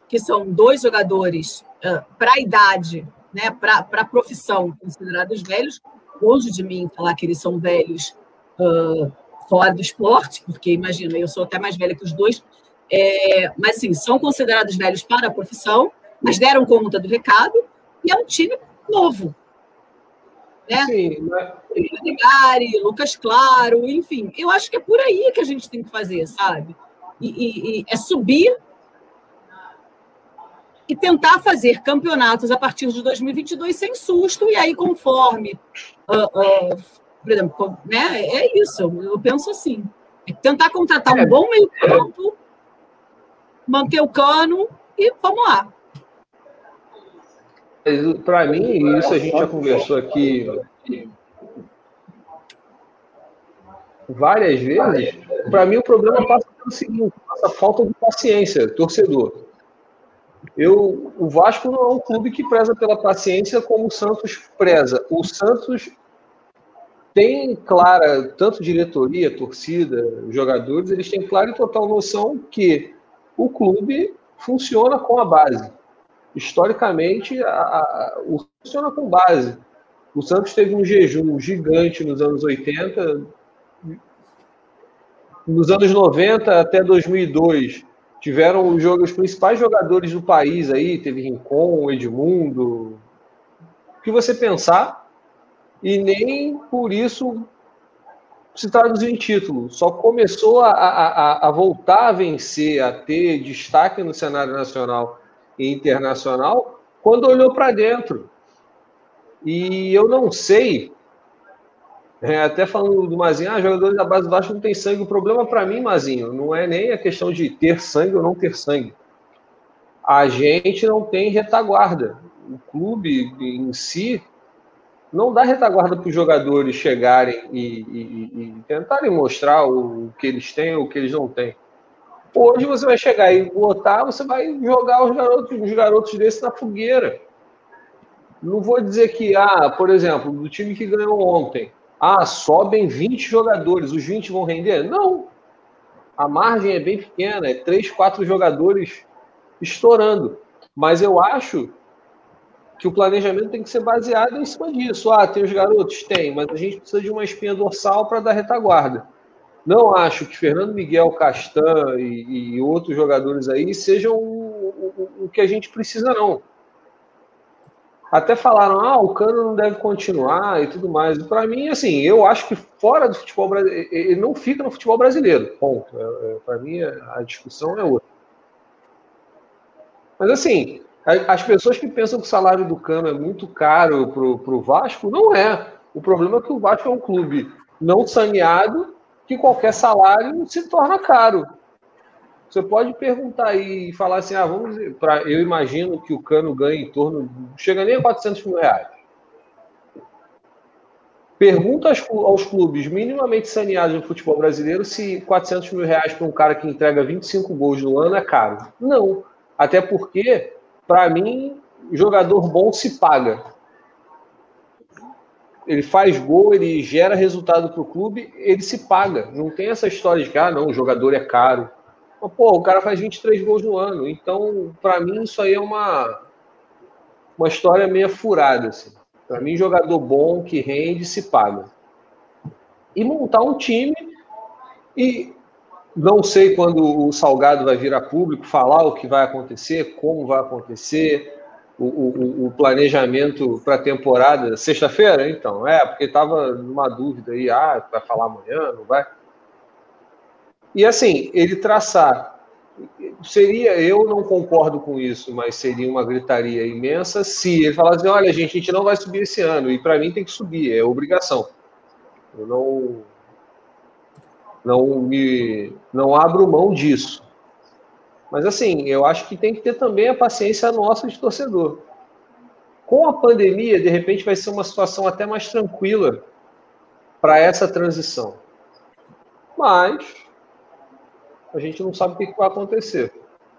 que são dois jogadores uh, para a idade, né, para a profissão, considerados velhos. Longe de mim falar que eles são velhos uh, fora do esporte, porque imagina, eu sou até mais velha que os dois, é, mas sim, são considerados velhos para a profissão, mas deram conta do recado, e é um time novo. Né? Sim, mas... Gari, Lucas Claro, enfim, eu acho que é por aí que a gente tem que fazer, sabe? E, e, e é subir e tentar fazer campeonatos a partir de 2022 sem susto, e aí, conforme, uh, uh, por exemplo, né, é isso, eu penso assim, é tentar contratar um é. bom meio-campo, manter o cano e vamos lá. Para mim, isso a gente já conversou aqui várias vezes. Para mim, o problema passa pelo seguinte: passa falta de paciência, torcedor. Eu, o Vasco não é um clube que preza pela paciência como o Santos preza. O Santos tem clara, tanto diretoria, torcida, jogadores, eles têm clara e total noção que o clube funciona com a base. Historicamente, a, a, o funciona com base. O Santos teve um jejum gigante nos anos 80, nos anos 90 até 2002 tiveram os, os principais jogadores do país aí, teve Rincon, Edmundo, o que você pensar, e nem por isso se em título. Só começou a, a, a voltar a vencer, a ter destaque no cenário nacional internacional quando olhou para dentro. E eu não sei é, até falando do Mazinho, ah, jogadores da base do Vasco não tem sangue. O problema para mim, Mazinho, não é nem a questão de ter sangue ou não ter sangue. A gente não tem retaguarda. O clube em si não dá retaguarda para os jogadores chegarem e, e, e, tentarem mostrar o que eles têm ou o que eles não têm. Hoje você vai chegar e botar, você vai jogar os garotos, os garotos desses na fogueira. Não vou dizer que, ah, por exemplo, do time que ganhou ontem, ah, sobem 20 jogadores, os 20 vão render? Não. A margem é bem pequena, é 3, 4 jogadores estourando. Mas eu acho que o planejamento tem que ser baseado em cima disso. Ah, tem os garotos? Tem, mas a gente precisa de uma espinha dorsal para dar retaguarda. Não acho que Fernando Miguel, Castan e, e outros jogadores aí sejam o, o, o que a gente precisa, não. Até falaram, ah, o Cano não deve continuar e tudo mais. Para mim, assim, eu acho que fora do futebol brasileiro, ele não fica no futebol brasileiro. Ponto. É, é, Para mim, a discussão é outra. Mas assim, as pessoas que pensam que o salário do Cano é muito caro para o Vasco, não é. O problema é que o Vasco é um clube não saneado que qualquer salário se torna caro. Você pode perguntar e falar assim, ah, vamos para eu imagino que o Cano ganha em torno, chega nem a 400 mil reais. Pergunta aos clubes minimamente saneados no futebol brasileiro se 400 mil reais para um cara que entrega 25 gols no ano é caro. Não. Até porque, para mim, jogador bom se paga. Ele faz gol, ele gera resultado para o clube, ele se paga. Não tem essa história de que, ah, não, o jogador é caro. Mas, pô, o cara faz 23 gols no ano. Então, para mim, isso aí é uma, uma história meio furada. Assim. Para mim, jogador bom que rende se paga. E montar um time e não sei quando o Salgado vai vir a público falar o que vai acontecer, como vai acontecer, o, o, planejamento para a temporada. Sexta-feira, então? É, porque estava numa dúvida aí, ah, vai falar amanhã, não vai? E assim, ele traçar. Seria, eu não concordo com isso, mas seria uma gritaria imensa se ele falasse: olha, gente, a gente não vai subir esse ano, e para mim tem que subir, é obrigação. Eu não, não me não abro mão disso. Mas assim, eu acho que tem que ter também a paciência nossa de torcedor. Com a pandemia, de repente vai ser uma situação até mais tranquila para essa transição. Mas a gente não sabe o que vai acontecer,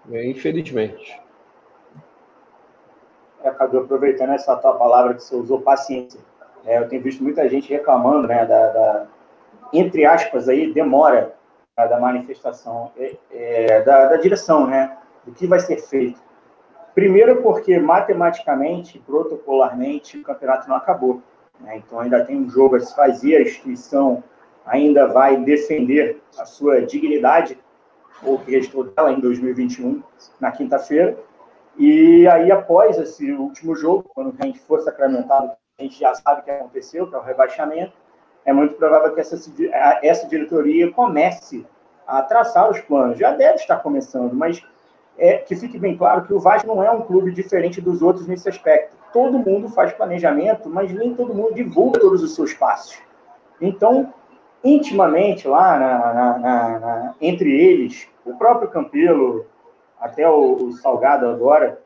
né? infelizmente. É, Cadu, aproveitando essa tua palavra que você usou, paciência. É, eu tenho visto muita gente reclamando né, da, da, entre aspas, aí, demora da manifestação é, é, da, da, direção, né? Do que vai ser feito. Primeiro, porque matematicamente, protocolarmente, o campeonato não acabou. Né? Então, ainda tem um jogo a se fazer, a instituição ainda vai defender a sua dignidade, ou que restou dela em 2021, na quinta-feira. E aí, após esse último jogo, quando a gente for sacramentado, a gente já sabe o que aconteceu, que é o rebaixamento, é muito provável que essa, essa diretoria comece a traçar os planos. Já deve estar começando, mas é, que fique bem claro que o Vasco não é um clube diferente dos outros nesse aspecto. Todo mundo faz planejamento, mas nem todo mundo divulga todos os seus passos. Então, intimamente lá na, na, na, entre eles, o próprio Campelo, até o, o, Salgado agora,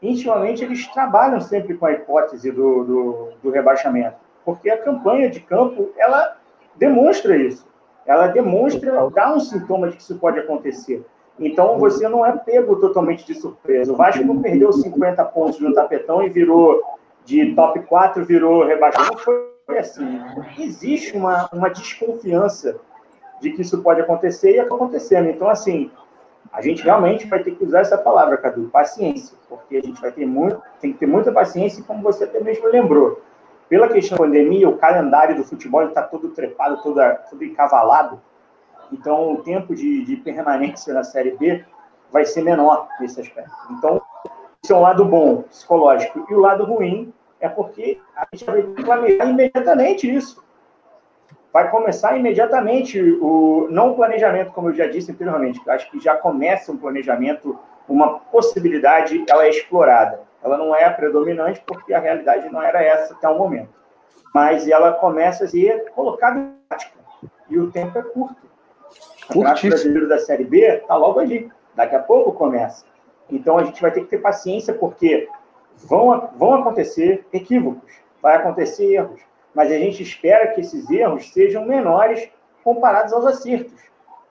intimamente eles trabalham sempre com a hipótese do, do, do rebaixamento porque a campanha de campo ela demonstra isso. Ela demonstra, dá um sintoma de que isso pode acontecer. Então você não é pego totalmente de surpresa. O Vasco não perdeu 50 pontos no tapetão e virou de top 4, virou rebaixado. Não foi assim. Existe uma, uma desconfiança de que isso pode acontecer e acontecendo. Então, assim, a gente realmente vai ter que usar essa palavra, Cadu, paciência, porque a gente vai ter muito, tem que ter muita paciência, como você até mesmo lembrou pela questão da pandemia, o calendário do futebol está todo trepado, todo, todo encavalado. Então, o tempo de, de, permanência na Série B vai ser menor nesse aspecto. Então, esse é um lado bom, psicológico. E o lado ruim é porque a gente vai planejar imediatamente isso. Vai começar imediatamente o não o planejamento, como eu já disse anteriormente, acho que já começa um planejamento, uma possibilidade, ela é explorada. Ela não é a predominante porque a realidade não era essa até o momento. Mas ela começa a ser colocada em prática. E o tempo é curto. O Brasileiro da Série B está logo ali. Daqui a pouco começa. Então a gente vai ter que ter paciência porque vão, vão acontecer equívocos, vai acontecer erros. Mas a gente espera que esses erros sejam menores comparados aos acertos,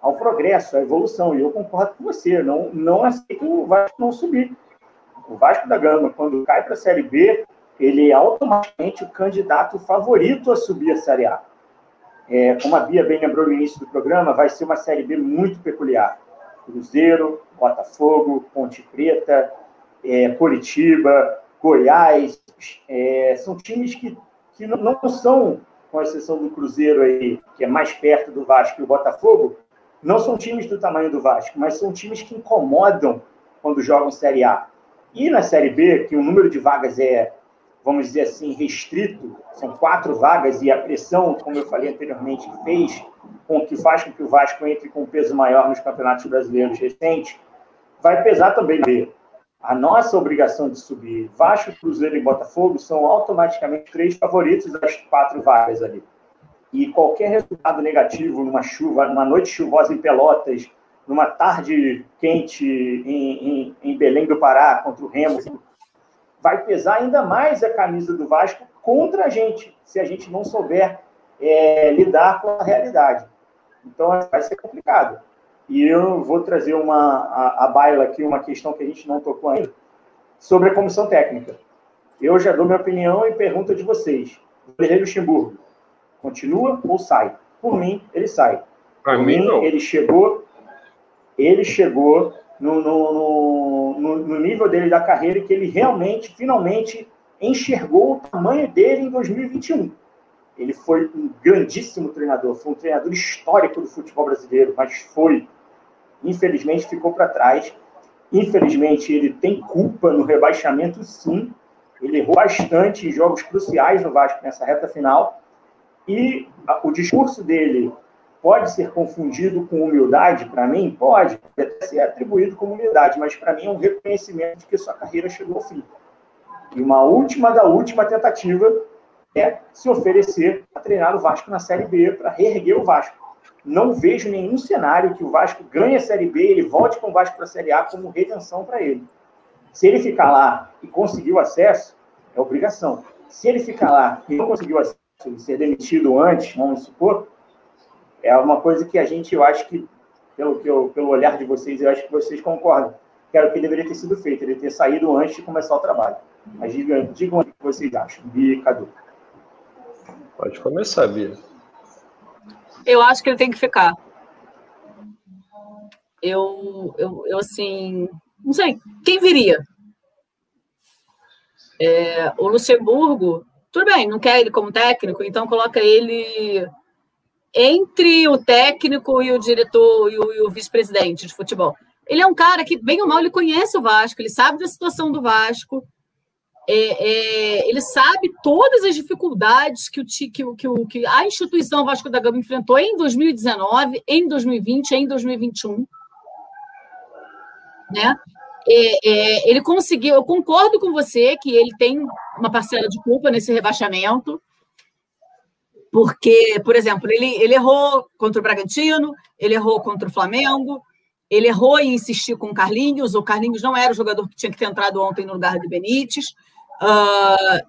ao progresso, à evolução. E eu concordo com você, não, não aceito o Vasco não subir o Vasco da Gama, quando cai para a Série B, ele é automaticamente o candidato favorito a subir a Série A. É, como a Bia bem lembrou no início do programa, vai ser uma Série B muito peculiar. Cruzeiro, Botafogo, Ponte Preta, é, Curitiba, Goiás, é, são times que, que não, não são, com exceção do Cruzeiro aí, que é mais perto do Vasco e o Botafogo, não são times do tamanho do Vasco, mas são times que incomodam quando jogam Série A. E na Série B, que o número de vagas é, vamos dizer assim, restrito, são quatro vagas, e a pressão, como eu falei anteriormente, fez com que faz com que o Vasco entre com peso maior nos campeonatos brasileiros recentes, vai pesar também B. A nossa obrigação de subir Vasco, Cruzeiro e Botafogo são automaticamente três favoritos das quatro vagas ali. E qualquer resultado negativo numa chuva, numa noite chuvosa em Pelotas, numa tarde quente em, em, em, Belém do Pará contra o Remo, assim, vai pesar ainda mais a camisa do Vasco contra a gente, se a gente não souber é, lidar com a realidade. Então vai ser complicado. E eu vou trazer uma, a, a baila aqui uma questão que a gente não tocou ainda, sobre a comissão técnica. Eu já dou minha opinião e pergunta de vocês. Guerreiro Luxemburgo, continua ou sai? Por mim, ele sai. Para mim, não. Ele chegou, ele chegou no, no, no, no, nível dele da carreira que ele realmente, finalmente, enxergou o tamanho dele em 2021. Ele foi um grandíssimo treinador, foi um treinador histórico do futebol brasileiro, mas foi, infelizmente, ficou para trás. Infelizmente, ele tem culpa no rebaixamento, sim. Ele errou bastante em jogos cruciais no Vasco nessa reta final. E o discurso dele pode ser confundido com humildade para mim? Pode, ser atribuído como humildade, mas para mim é um reconhecimento de que sua carreira chegou ao fim. E uma última da última tentativa é se oferecer a treinar o Vasco na Série B para reerguer o Vasco. Não vejo nenhum cenário que o Vasco ganhe a Série B, ele volte com o Vasco para a Série A como redenção para ele. Se ele ficar lá e conseguir o acesso, é obrigação. Se ele ficar lá e não conseguiu acesso, e ser demitido antes, vamos supor, é uma coisa que a gente, eu acho que, pelo, pelo, pelo olhar de vocês, eu acho que vocês concordam, que era o que deveria ter sido feito, ele ter saído antes de começar o trabalho. Mas digam, digam o que vocês acham, Bia e Cadu. Pode começar, Bia. Eu acho que ele tem que ficar. Eu, eu, eu assim, não sei, quem viria? É, o Luxemburgo, tudo bem, não quer ele como técnico, então coloca ele entre o técnico e o diretor e o, o vice-presidente de futebol. Ele é um cara que, bem ou mal, ele conhece o Vasco, ele sabe da situação do Vasco, é, é, ele sabe todas as dificuldades que, o, que, que, a instituição Vasco da Gama enfrentou em 2019, em 2020, em 2021. Né? É, é, ele conseguiu, eu concordo com você que ele tem uma parcela de culpa nesse rebaixamento, porque, por exemplo, ele, ele errou contra o Bragantino, ele errou contra o Flamengo, ele errou em insistir com o Carlinhos, o Carlinhos não era o jogador que tinha que ter entrado ontem no lugar de Benítez. Uh,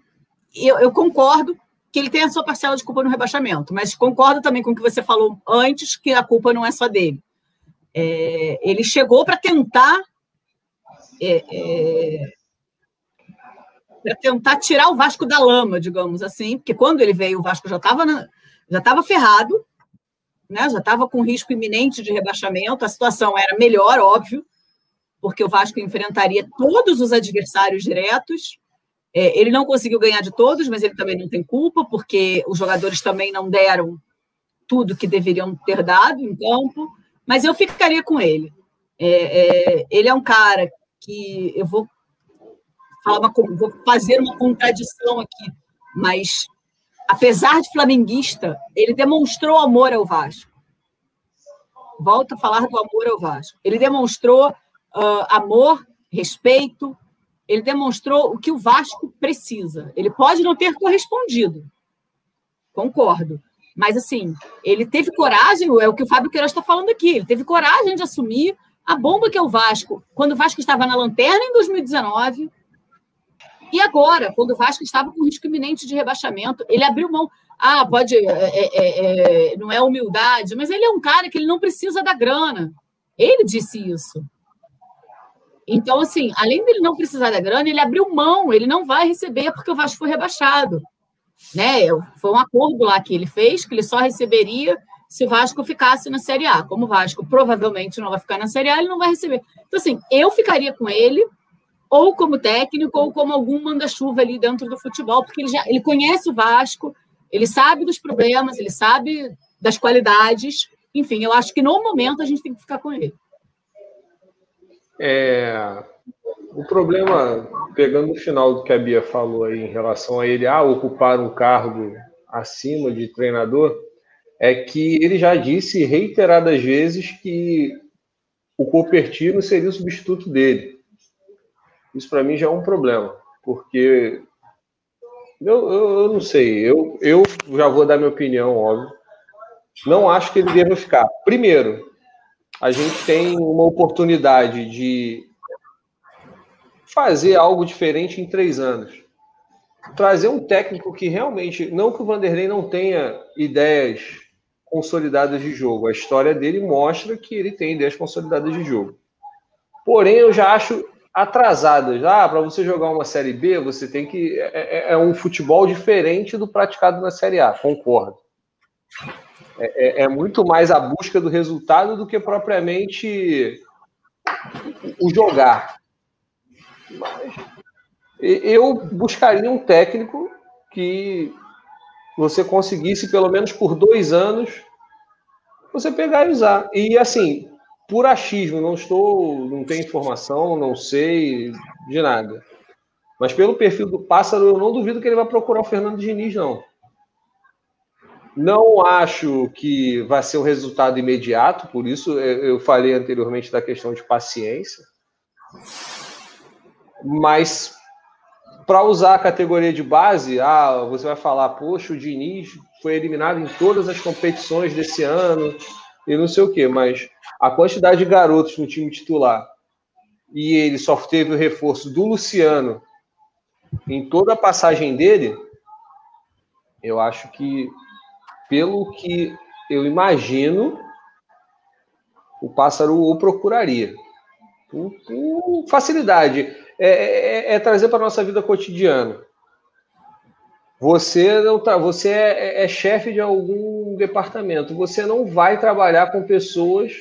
eu, eu, concordo que ele tem a sua parcela de culpa no rebaixamento, mas concordo também com o que você falou antes, que a culpa não é só dele. É, ele chegou para tentar é, é, para tentar tirar o Vasco da lama, digamos assim, porque quando ele veio, o Vasco já estava já estava ferrado, né? já estava com risco iminente de rebaixamento, a situação era melhor, óbvio, porque o Vasco enfrentaria todos os adversários diretos. É, ele não conseguiu ganhar de todos, mas ele também não tem culpa, porque os jogadores também não deram tudo que deveriam ter dado em campo. Mas eu ficaria com ele. É, é, ele é um cara que eu vou uma, vou fazer uma contradição aqui, mas apesar de flamenguista, ele demonstrou amor ao Vasco. Volto a falar do amor ao Vasco. Ele demonstrou uh, amor, respeito, ele demonstrou o que o Vasco precisa. Ele pode não ter correspondido, concordo. Mas, assim, ele teve coragem, é o que o Fábio Queiroz está falando aqui, ele teve coragem de assumir a bomba que é o Vasco, quando o Vasco estava na lanterna em 2019, e agora, quando o Vasco estava com risco iminente de rebaixamento, ele abriu mão. Ah, pode. É, é, é, é, não é humildade, mas ele é um cara que ele não precisa da grana. Ele disse isso. Então, assim, além dele não precisar da grana, ele abriu mão, ele não vai receber porque o Vasco foi rebaixado. Né? Foi um acordo lá que ele fez, que ele só receberia se o Vasco ficasse na Série A. Como o Vasco provavelmente não vai ficar na Série A, ele não vai receber. Então, assim, eu ficaria com ele, ou como técnico, ou como algum manda-chuva ali dentro do futebol, porque ele já ele conhece o Vasco, ele sabe dos problemas, ele sabe das qualidades. Enfim, eu acho que no momento a gente tem que ficar com ele. É, o problema, pegando o final do que a Bia falou aí em relação a ele ah, ocupar um cargo acima de treinador, é que ele já disse reiteradas vezes que o Copertino seria o substituto dele. Isso para mim já é um problema, porque eu, eu, eu, não sei, eu, eu já vou dar minha opinião, óbvio. Não acho que ele deva ficar. Primeiro, a gente tem uma oportunidade de fazer algo diferente em três anos. Trazer um técnico que realmente, não que o Vanderlei não tenha ideias consolidadas de jogo. A história dele mostra que ele tem ideias consolidadas de jogo. Porém, eu já acho atrasadas. Ah, para você jogar uma Série B, você tem que. É, é, é, um futebol diferente do praticado na Série A, concordo. É, é, é muito mais a busca do resultado do que propriamente o jogar. Mas eu buscaria um técnico que você conseguisse, pelo menos por dois anos, você pegar e usar. E assim, por achismo, não estou, não tenho informação, não sei de nada. Mas pelo perfil do pássaro, eu não duvido que ele vai procurar o Fernando Diniz, não. Não acho que vai ser um resultado imediato, por isso eu falei anteriormente da questão de paciência. Mas para usar a categoria de base, ah, você vai falar, poxa, o Diniz foi eliminado em todas as competições desse ano e não sei o quê, mas a quantidade de garotos no time titular e ele só teve o reforço do Luciano em toda a passagem dele, eu acho que, pelo que eu imagino, o pássaro o procuraria. Com, facilidade. É, é, é, trazer para a nossa vida cotidiana. Você não tá, você é, é chefe de algum departamento. Você não vai trabalhar com pessoas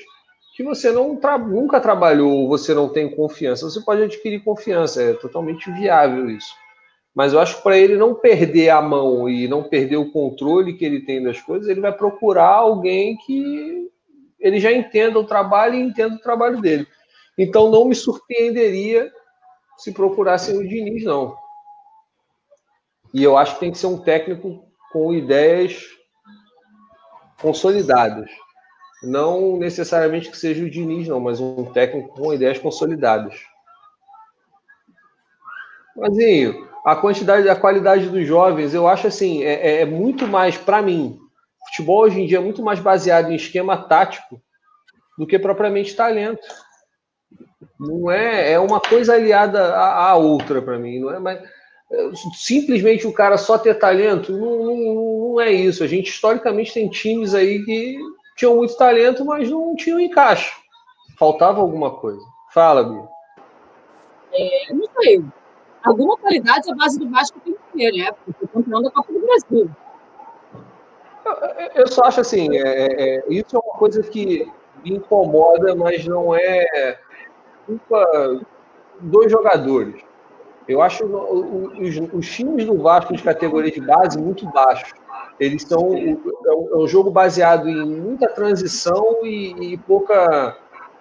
que você não tra nunca trabalhou, você não tem confiança. Você pode adquirir confiança, é totalmente viável isso. Mas eu acho que para ele não perder a mão e não perder o controle que ele tem das coisas, ele vai procurar alguém que ele já entenda o trabalho e entenda o trabalho dele. Então não me surpreenderia se procurassem o Diniz, não. E eu acho que tem que ser um técnico com ideias consolidadas. Não necessariamente que seja o Diniz, não, mas um técnico com ideias consolidadas. Mazinho, a quantidade, a qualidade dos jovens, eu acho assim, é, é, é muito mais, para mim, futebol hoje em dia é muito mais baseado em esquema tático do que propriamente talento. Não é, é uma coisa aliada à, à outra para mim, não é mais simplesmente o cara só ter talento, não, não, não, é isso. A gente historicamente tem times aí que tinham muito talento, mas não tinham encaixe. Faltava alguma coisa. Fala, Bia. É, não sei. Alguma qualidade a base do Vasco tem que ter, né? Porque é campeão da Copa do Brasil. Eu, eu só acho assim, é, é, é, isso é uma coisa que me incomoda, mas não é culpa dos jogadores. Eu acho os, os times do Vasco de categoria de base muito baixos. Eles são é um é jogo baseado em muita transição e, e pouca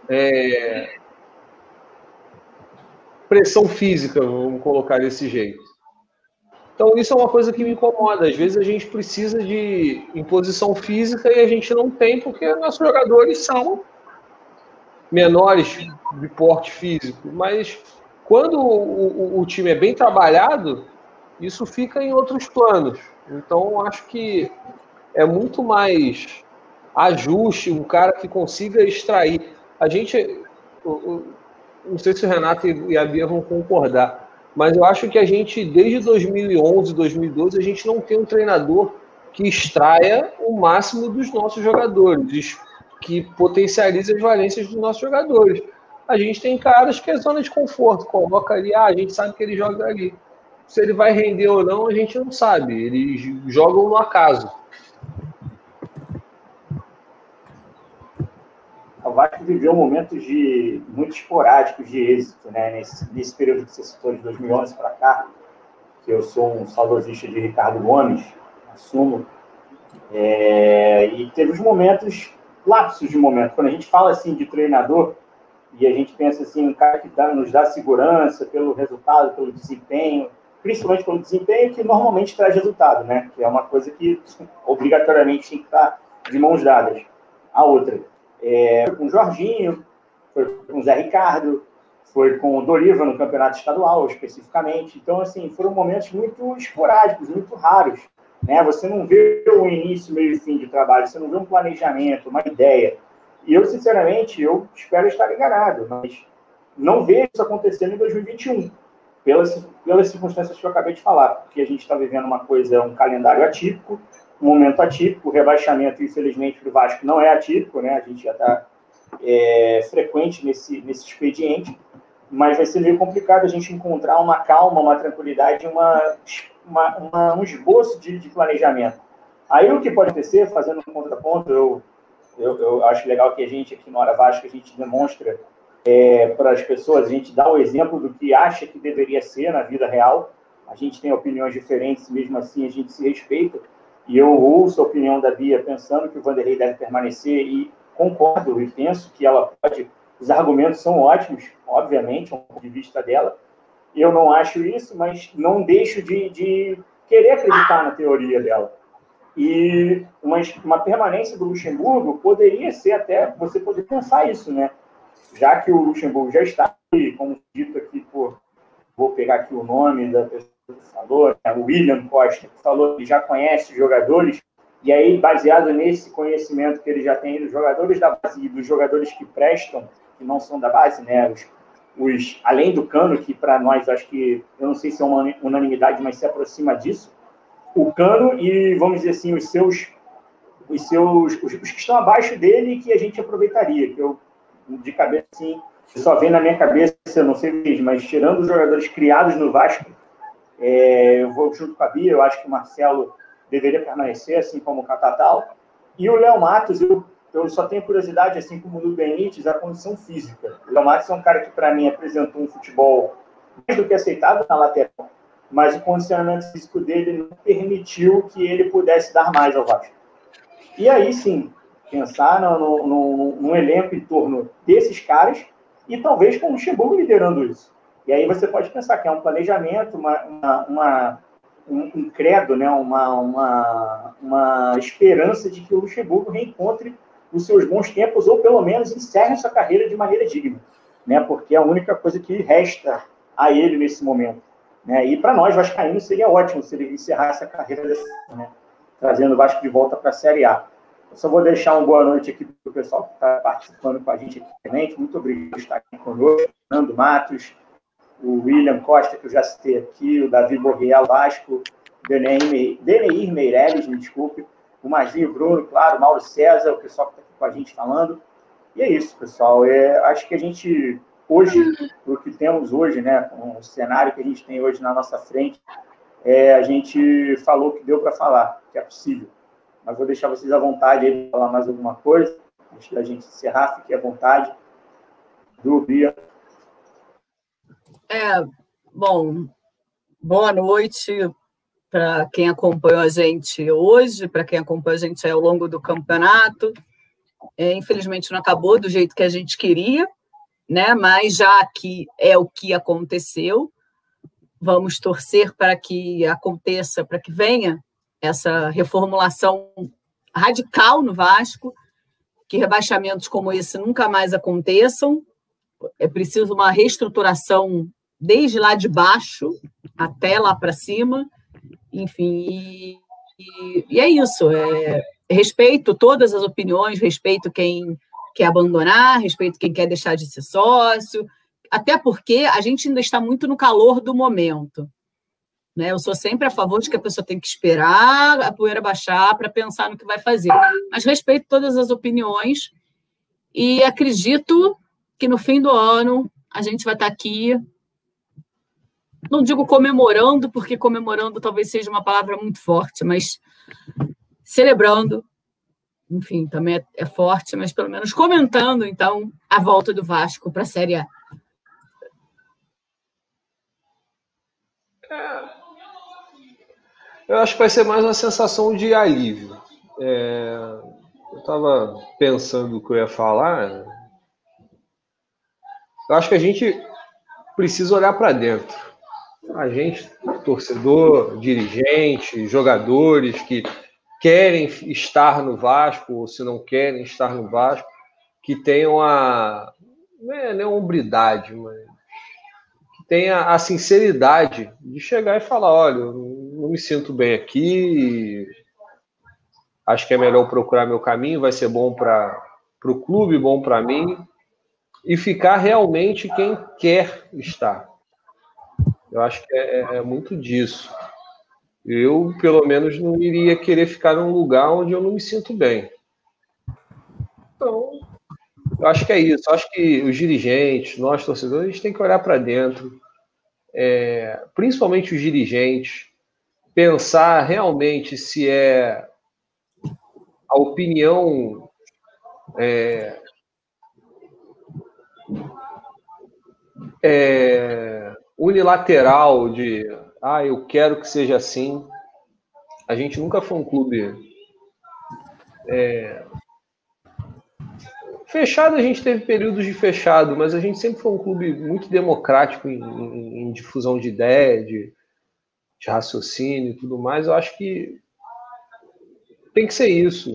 é, pressão física, vamos colocar desse jeito. Então isso é uma coisa que me incomoda. Às vezes a gente precisa de imposição física e a gente não tem porque nossos jogadores são menores de porte físico, mas quando o, o, o time é bem trabalhado, isso fica em outros planos. Então, acho que é muito mais ajuste, um cara que consiga extrair. A gente, não sei se o Renato e a Bia vão concordar, mas eu acho que a gente, desde 2011, 2012, a gente não tem um treinador que extraia o máximo dos nossos jogadores, que potencialize as valências dos nossos jogadores a gente tem caras que é zona de conforto, coloca ali, ah, a gente sabe que ele joga ali. Se ele vai render ou não, a gente não sabe. Eles jogam no acaso. O Vasco viveu momentos de muito esporádicos de êxito, né? Nesse, nesse período que você citou de 2011 para cá, que eu sou um saudosista de Ricardo Gomes, assumo. É, e teve os momentos, lapsos de momento. Quando a gente fala assim de treinador, e a gente pensa assim, um cara que dá, nos dá segurança pelo resultado, pelo desempenho, principalmente pelo desempenho que normalmente traz resultado, né? Que é uma coisa que obrigatoriamente tem que estar de mãos dadas. A outra é, foi com o Jorginho, foi com o Zé Ricardo, foi com o Doriva no campeonato estadual, especificamente. Então, assim, foram momentos muito esporádicos, muito raros. Né? Você não vê o início, meio e fim de trabalho, você não vê um planejamento, uma ideia. E eu, sinceramente, eu espero estar enganado, mas não vejo isso acontecendo em 2021, pelas, pelas circunstâncias que eu acabei de falar, porque a gente está vivendo uma coisa, um calendário atípico, um momento atípico, o rebaixamento, infelizmente, para o Vasco não é atípico, né? A gente já está é, frequente nesse, nesse expediente, mas vai ser meio complicado a gente encontrar uma calma, uma tranquilidade, uma, uma, uma um esboço de, de planejamento. Aí o que pode acontecer, fazendo um contraponto, eu eu, eu acho legal que a gente aqui no Hora Vasco, a gente demonstra é, para as pessoas, a gente dá o exemplo do que acha que deveria ser na vida real. A gente tem opiniões diferentes, mesmo assim a gente se respeita. E eu ouço a opinião da Bia pensando que o Vanderlei deve permanecer e concordo e penso que ela pode. Os argumentos são ótimos, obviamente, ponto de vista dela. Eu não acho isso, mas não deixo de, de querer acreditar na teoria dela. E uma, uma permanência do Luxemburgo poderia ser até, você poder pensar isso, né? Já que o Luxemburgo já está como dito aqui por, vou pegar aqui o nome da pessoa que falou, né? William Costa, que falou que já conhece os jogadores, e aí, baseado nesse conhecimento que ele já tem dos jogadores da base e dos jogadores que prestam, que não são da base, né? Os, os além do Cano, que para nós acho que, eu não sei se é uma unanimidade, mas se aproxima disso, o Cano e, vamos dizer assim, os seus, os seus, os, os que estão abaixo dele que a gente aproveitaria, que eu, de cabeça, assim, só vem na minha cabeça, eu não sei mesmo, mas tirando os jogadores criados no Vasco, É, eu vou junto com a Bia, eu acho que o Marcelo deveria permanecer, assim como o Catatal. E o Léo Matos, eu, eu só tenho curiosidade, assim como o do Benítez, a condição física. O Léo Matos é um cara que, para mim, apresentou um futebol mais do que aceitável na lateral, mas o condicionamento físico dele não permitiu que ele pudesse dar mais ao Vasco. E aí, sim, pensar no, no, no elenco em torno desses caras e talvez com o Luxemburgo liderando isso. E aí você pode pensar que é um planejamento, uma, uma, uma um, um, credo, né? uma, uma, uma esperança de que o Luxemburgo reencontre os seus bons tempos ou pelo menos encerre sua carreira de maneira digna, né? porque é a única coisa que resta a ele nesse momento. Né? E para nós, Vascaínos, seria ótimo se ele encerrasse a carreira né? trazendo o Vasco de volta para a Série A. Eu só vou deixar uma boa noite aqui para o pessoal que está participando com a gente aqui Muito obrigado por estar aqui conosco. Fernando Matos, o William Costa, que eu já citei aqui, o Davi Borreal Vasco, Deneir Meirelles, me desculpe, o Marzinho Bruno, claro, Mauro César, o pessoal que está aqui com a gente falando. E é isso, pessoal. É, acho que a gente, hoje, o que temos hoje, né, o cenário que a gente tem hoje na nossa frente, é, a gente falou que deu para falar, que é possível. Mas vou deixar vocês à vontade aí para falar mais alguma coisa, antes da gente encerrar, fique à vontade. Do Bia. É, bom, boa noite para quem acompanhou a gente hoje, para quem acompanhou a gente ao longo do campeonato. É, infelizmente não acabou do jeito que a gente queria, né? Mas já que é o que aconteceu, vamos torcer para que aconteça, para que venha essa reformulação radical no Vasco, que rebaixamentos como esse nunca mais aconteçam. É preciso uma reestruturação desde lá de baixo até lá para cima, enfim, e, e, e, é isso. É, respeito todas as opiniões, respeito quem quer abandonar, respeito quem quer deixar de ser sócio, até porque a gente ainda está muito no calor do momento. Né? Eu sou sempre a favor de que a pessoa tem que esperar a poeira baixar para pensar no que vai fazer. Mas respeito todas as opiniões e acredito que no fim do ano a gente vai estar aqui não digo comemorando, porque comemorando talvez seja uma palavra muito forte, mas celebrando, enfim, também é, é forte, mas pelo menos comentando, então, a volta do Vasco para a Série A. É, eu acho que vai ser mais uma sensação de alívio. É, eu estava pensando o que eu ia falar. Eu acho que a gente precisa olhar para dentro a gente, torcedor, dirigente, jogadores que querem estar no Vasco, ou se não querem estar no Vasco, que tenham a. Não é, não é hombridade, mas. que tenha a sinceridade de chegar e falar: olha, não me sinto bem aqui, acho que é melhor procurar meu caminho, vai ser bom para o clube, bom para mim, e ficar realmente quem quer estar. Eu acho que é, é, é, muito disso. Eu, pelo menos, não iria querer ficar num lugar onde eu não me sinto bem. Então, eu acho que é isso. Eu acho que os dirigentes, nós torcedores, a gente tem que olhar para dentro, é, principalmente os dirigentes, pensar realmente se é a opinião é, é, unilateral de ah, eu quero que seja assim. A gente nunca foi um clube é... fechado, a gente teve períodos de fechado, mas a gente sempre foi um clube muito democrático em, em, em difusão de ideia, de, de raciocínio e tudo mais. Eu acho que tem que ser isso.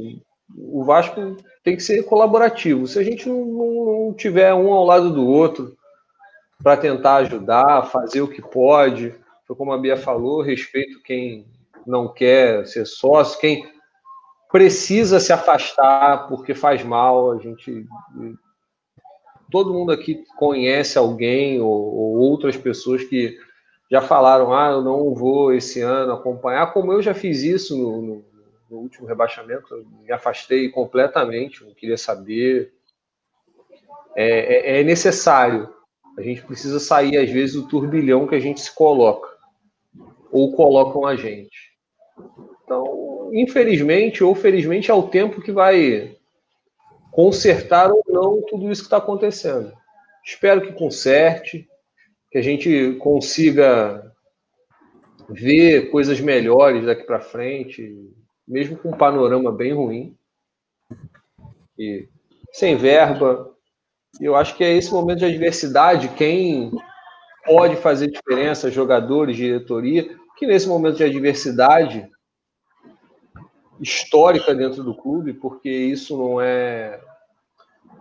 O Vasco tem que ser colaborativo. Se a gente não, não, tiver um ao lado do outro, para tentar ajudar, fazer o que pode. Como a Bia falou, respeito quem não quer ser sócio, quem precisa se afastar porque faz mal. A gente. Todo mundo aqui conhece alguém ou, ou outras pessoas que já falaram: ah, eu não vou esse ano acompanhar, como eu já fiz isso no, no, no último rebaixamento, eu me afastei completamente, não queria saber. É, é, é necessário a gente precisa sair, às vezes, do turbilhão que a gente se coloca. Ou colocam a gente. Então, infelizmente ou felizmente, é o tempo que vai consertar ou não tudo isso que está acontecendo. Espero que conserte, que a gente consiga ver coisas melhores daqui para frente, mesmo com um panorama bem ruim. E sem verba. Eu acho que é esse momento de adversidade quem pode fazer diferença, jogadores, diretoria, que nesse momento de adversidade histórica dentro do clube, porque isso não é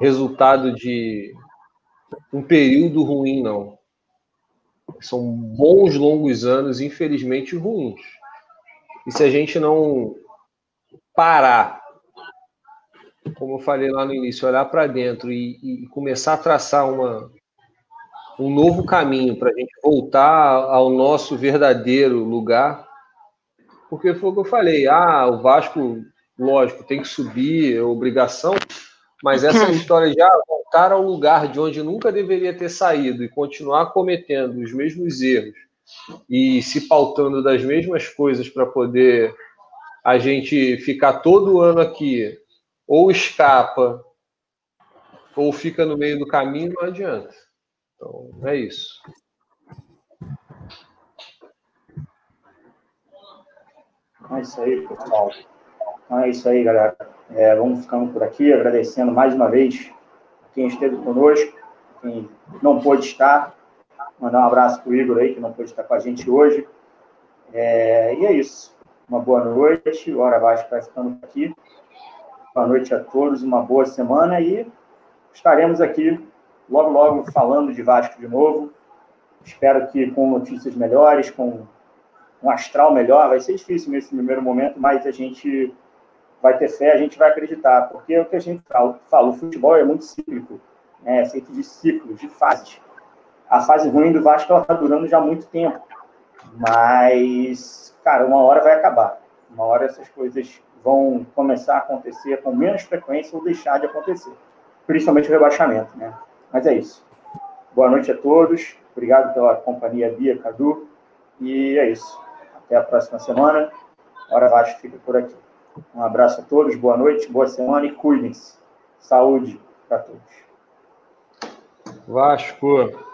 resultado de um período ruim, não. São bons, longos anos, infelizmente, ruins. E se a gente não parar, como eu falei lá no início, olhar para dentro e, e, começar a traçar uma, um novo caminho para a gente voltar ao nosso verdadeiro lugar, porque foi o que eu falei, ah, o Vasco, lógico, tem que subir, é obrigação, mas essa história de ah, voltar ao lugar de onde nunca deveria ter saído e continuar cometendo os mesmos erros e se pautando das mesmas coisas para poder a gente ficar todo ano aqui, ou escapa, ou fica no meio do caminho, não adianta. Então, é isso. É isso aí, pessoal. É isso aí, galera. É, vamos ficando por aqui, agradecendo mais uma vez quem esteve conosco, quem não pôde estar. Mandar um abraço para o Igor aí, que não pôde estar com a gente hoje. É, e é isso. Uma boa noite. Hora Vasco vai ficando por aqui. Boa noite a todos, uma boa semana e estaremos aqui logo, logo falando de Vasco de novo. Espero que com notícias melhores, com um astral melhor. Vai ser difícil nesse primeiro momento, mas a gente vai ter fé, a gente vai acreditar, porque é o que a gente fala, o futebol é muito cíclico, né? é feito de ciclos, de fases. A fase ruim do Vasco está durando já há muito tempo, mas, cara, uma hora vai acabar. Uma hora essas coisas vão começar a acontecer com menos frequência ou deixar de acontecer, principalmente o rebaixamento, né? Mas é isso. Boa noite a todos, obrigado pela companhia Bia, Cadu, e é isso. Até a próxima semana. Hora Vasco fica por aqui. Um abraço a todos, boa noite, boa semana e cuidem-se. Saúde para todos. Vasco.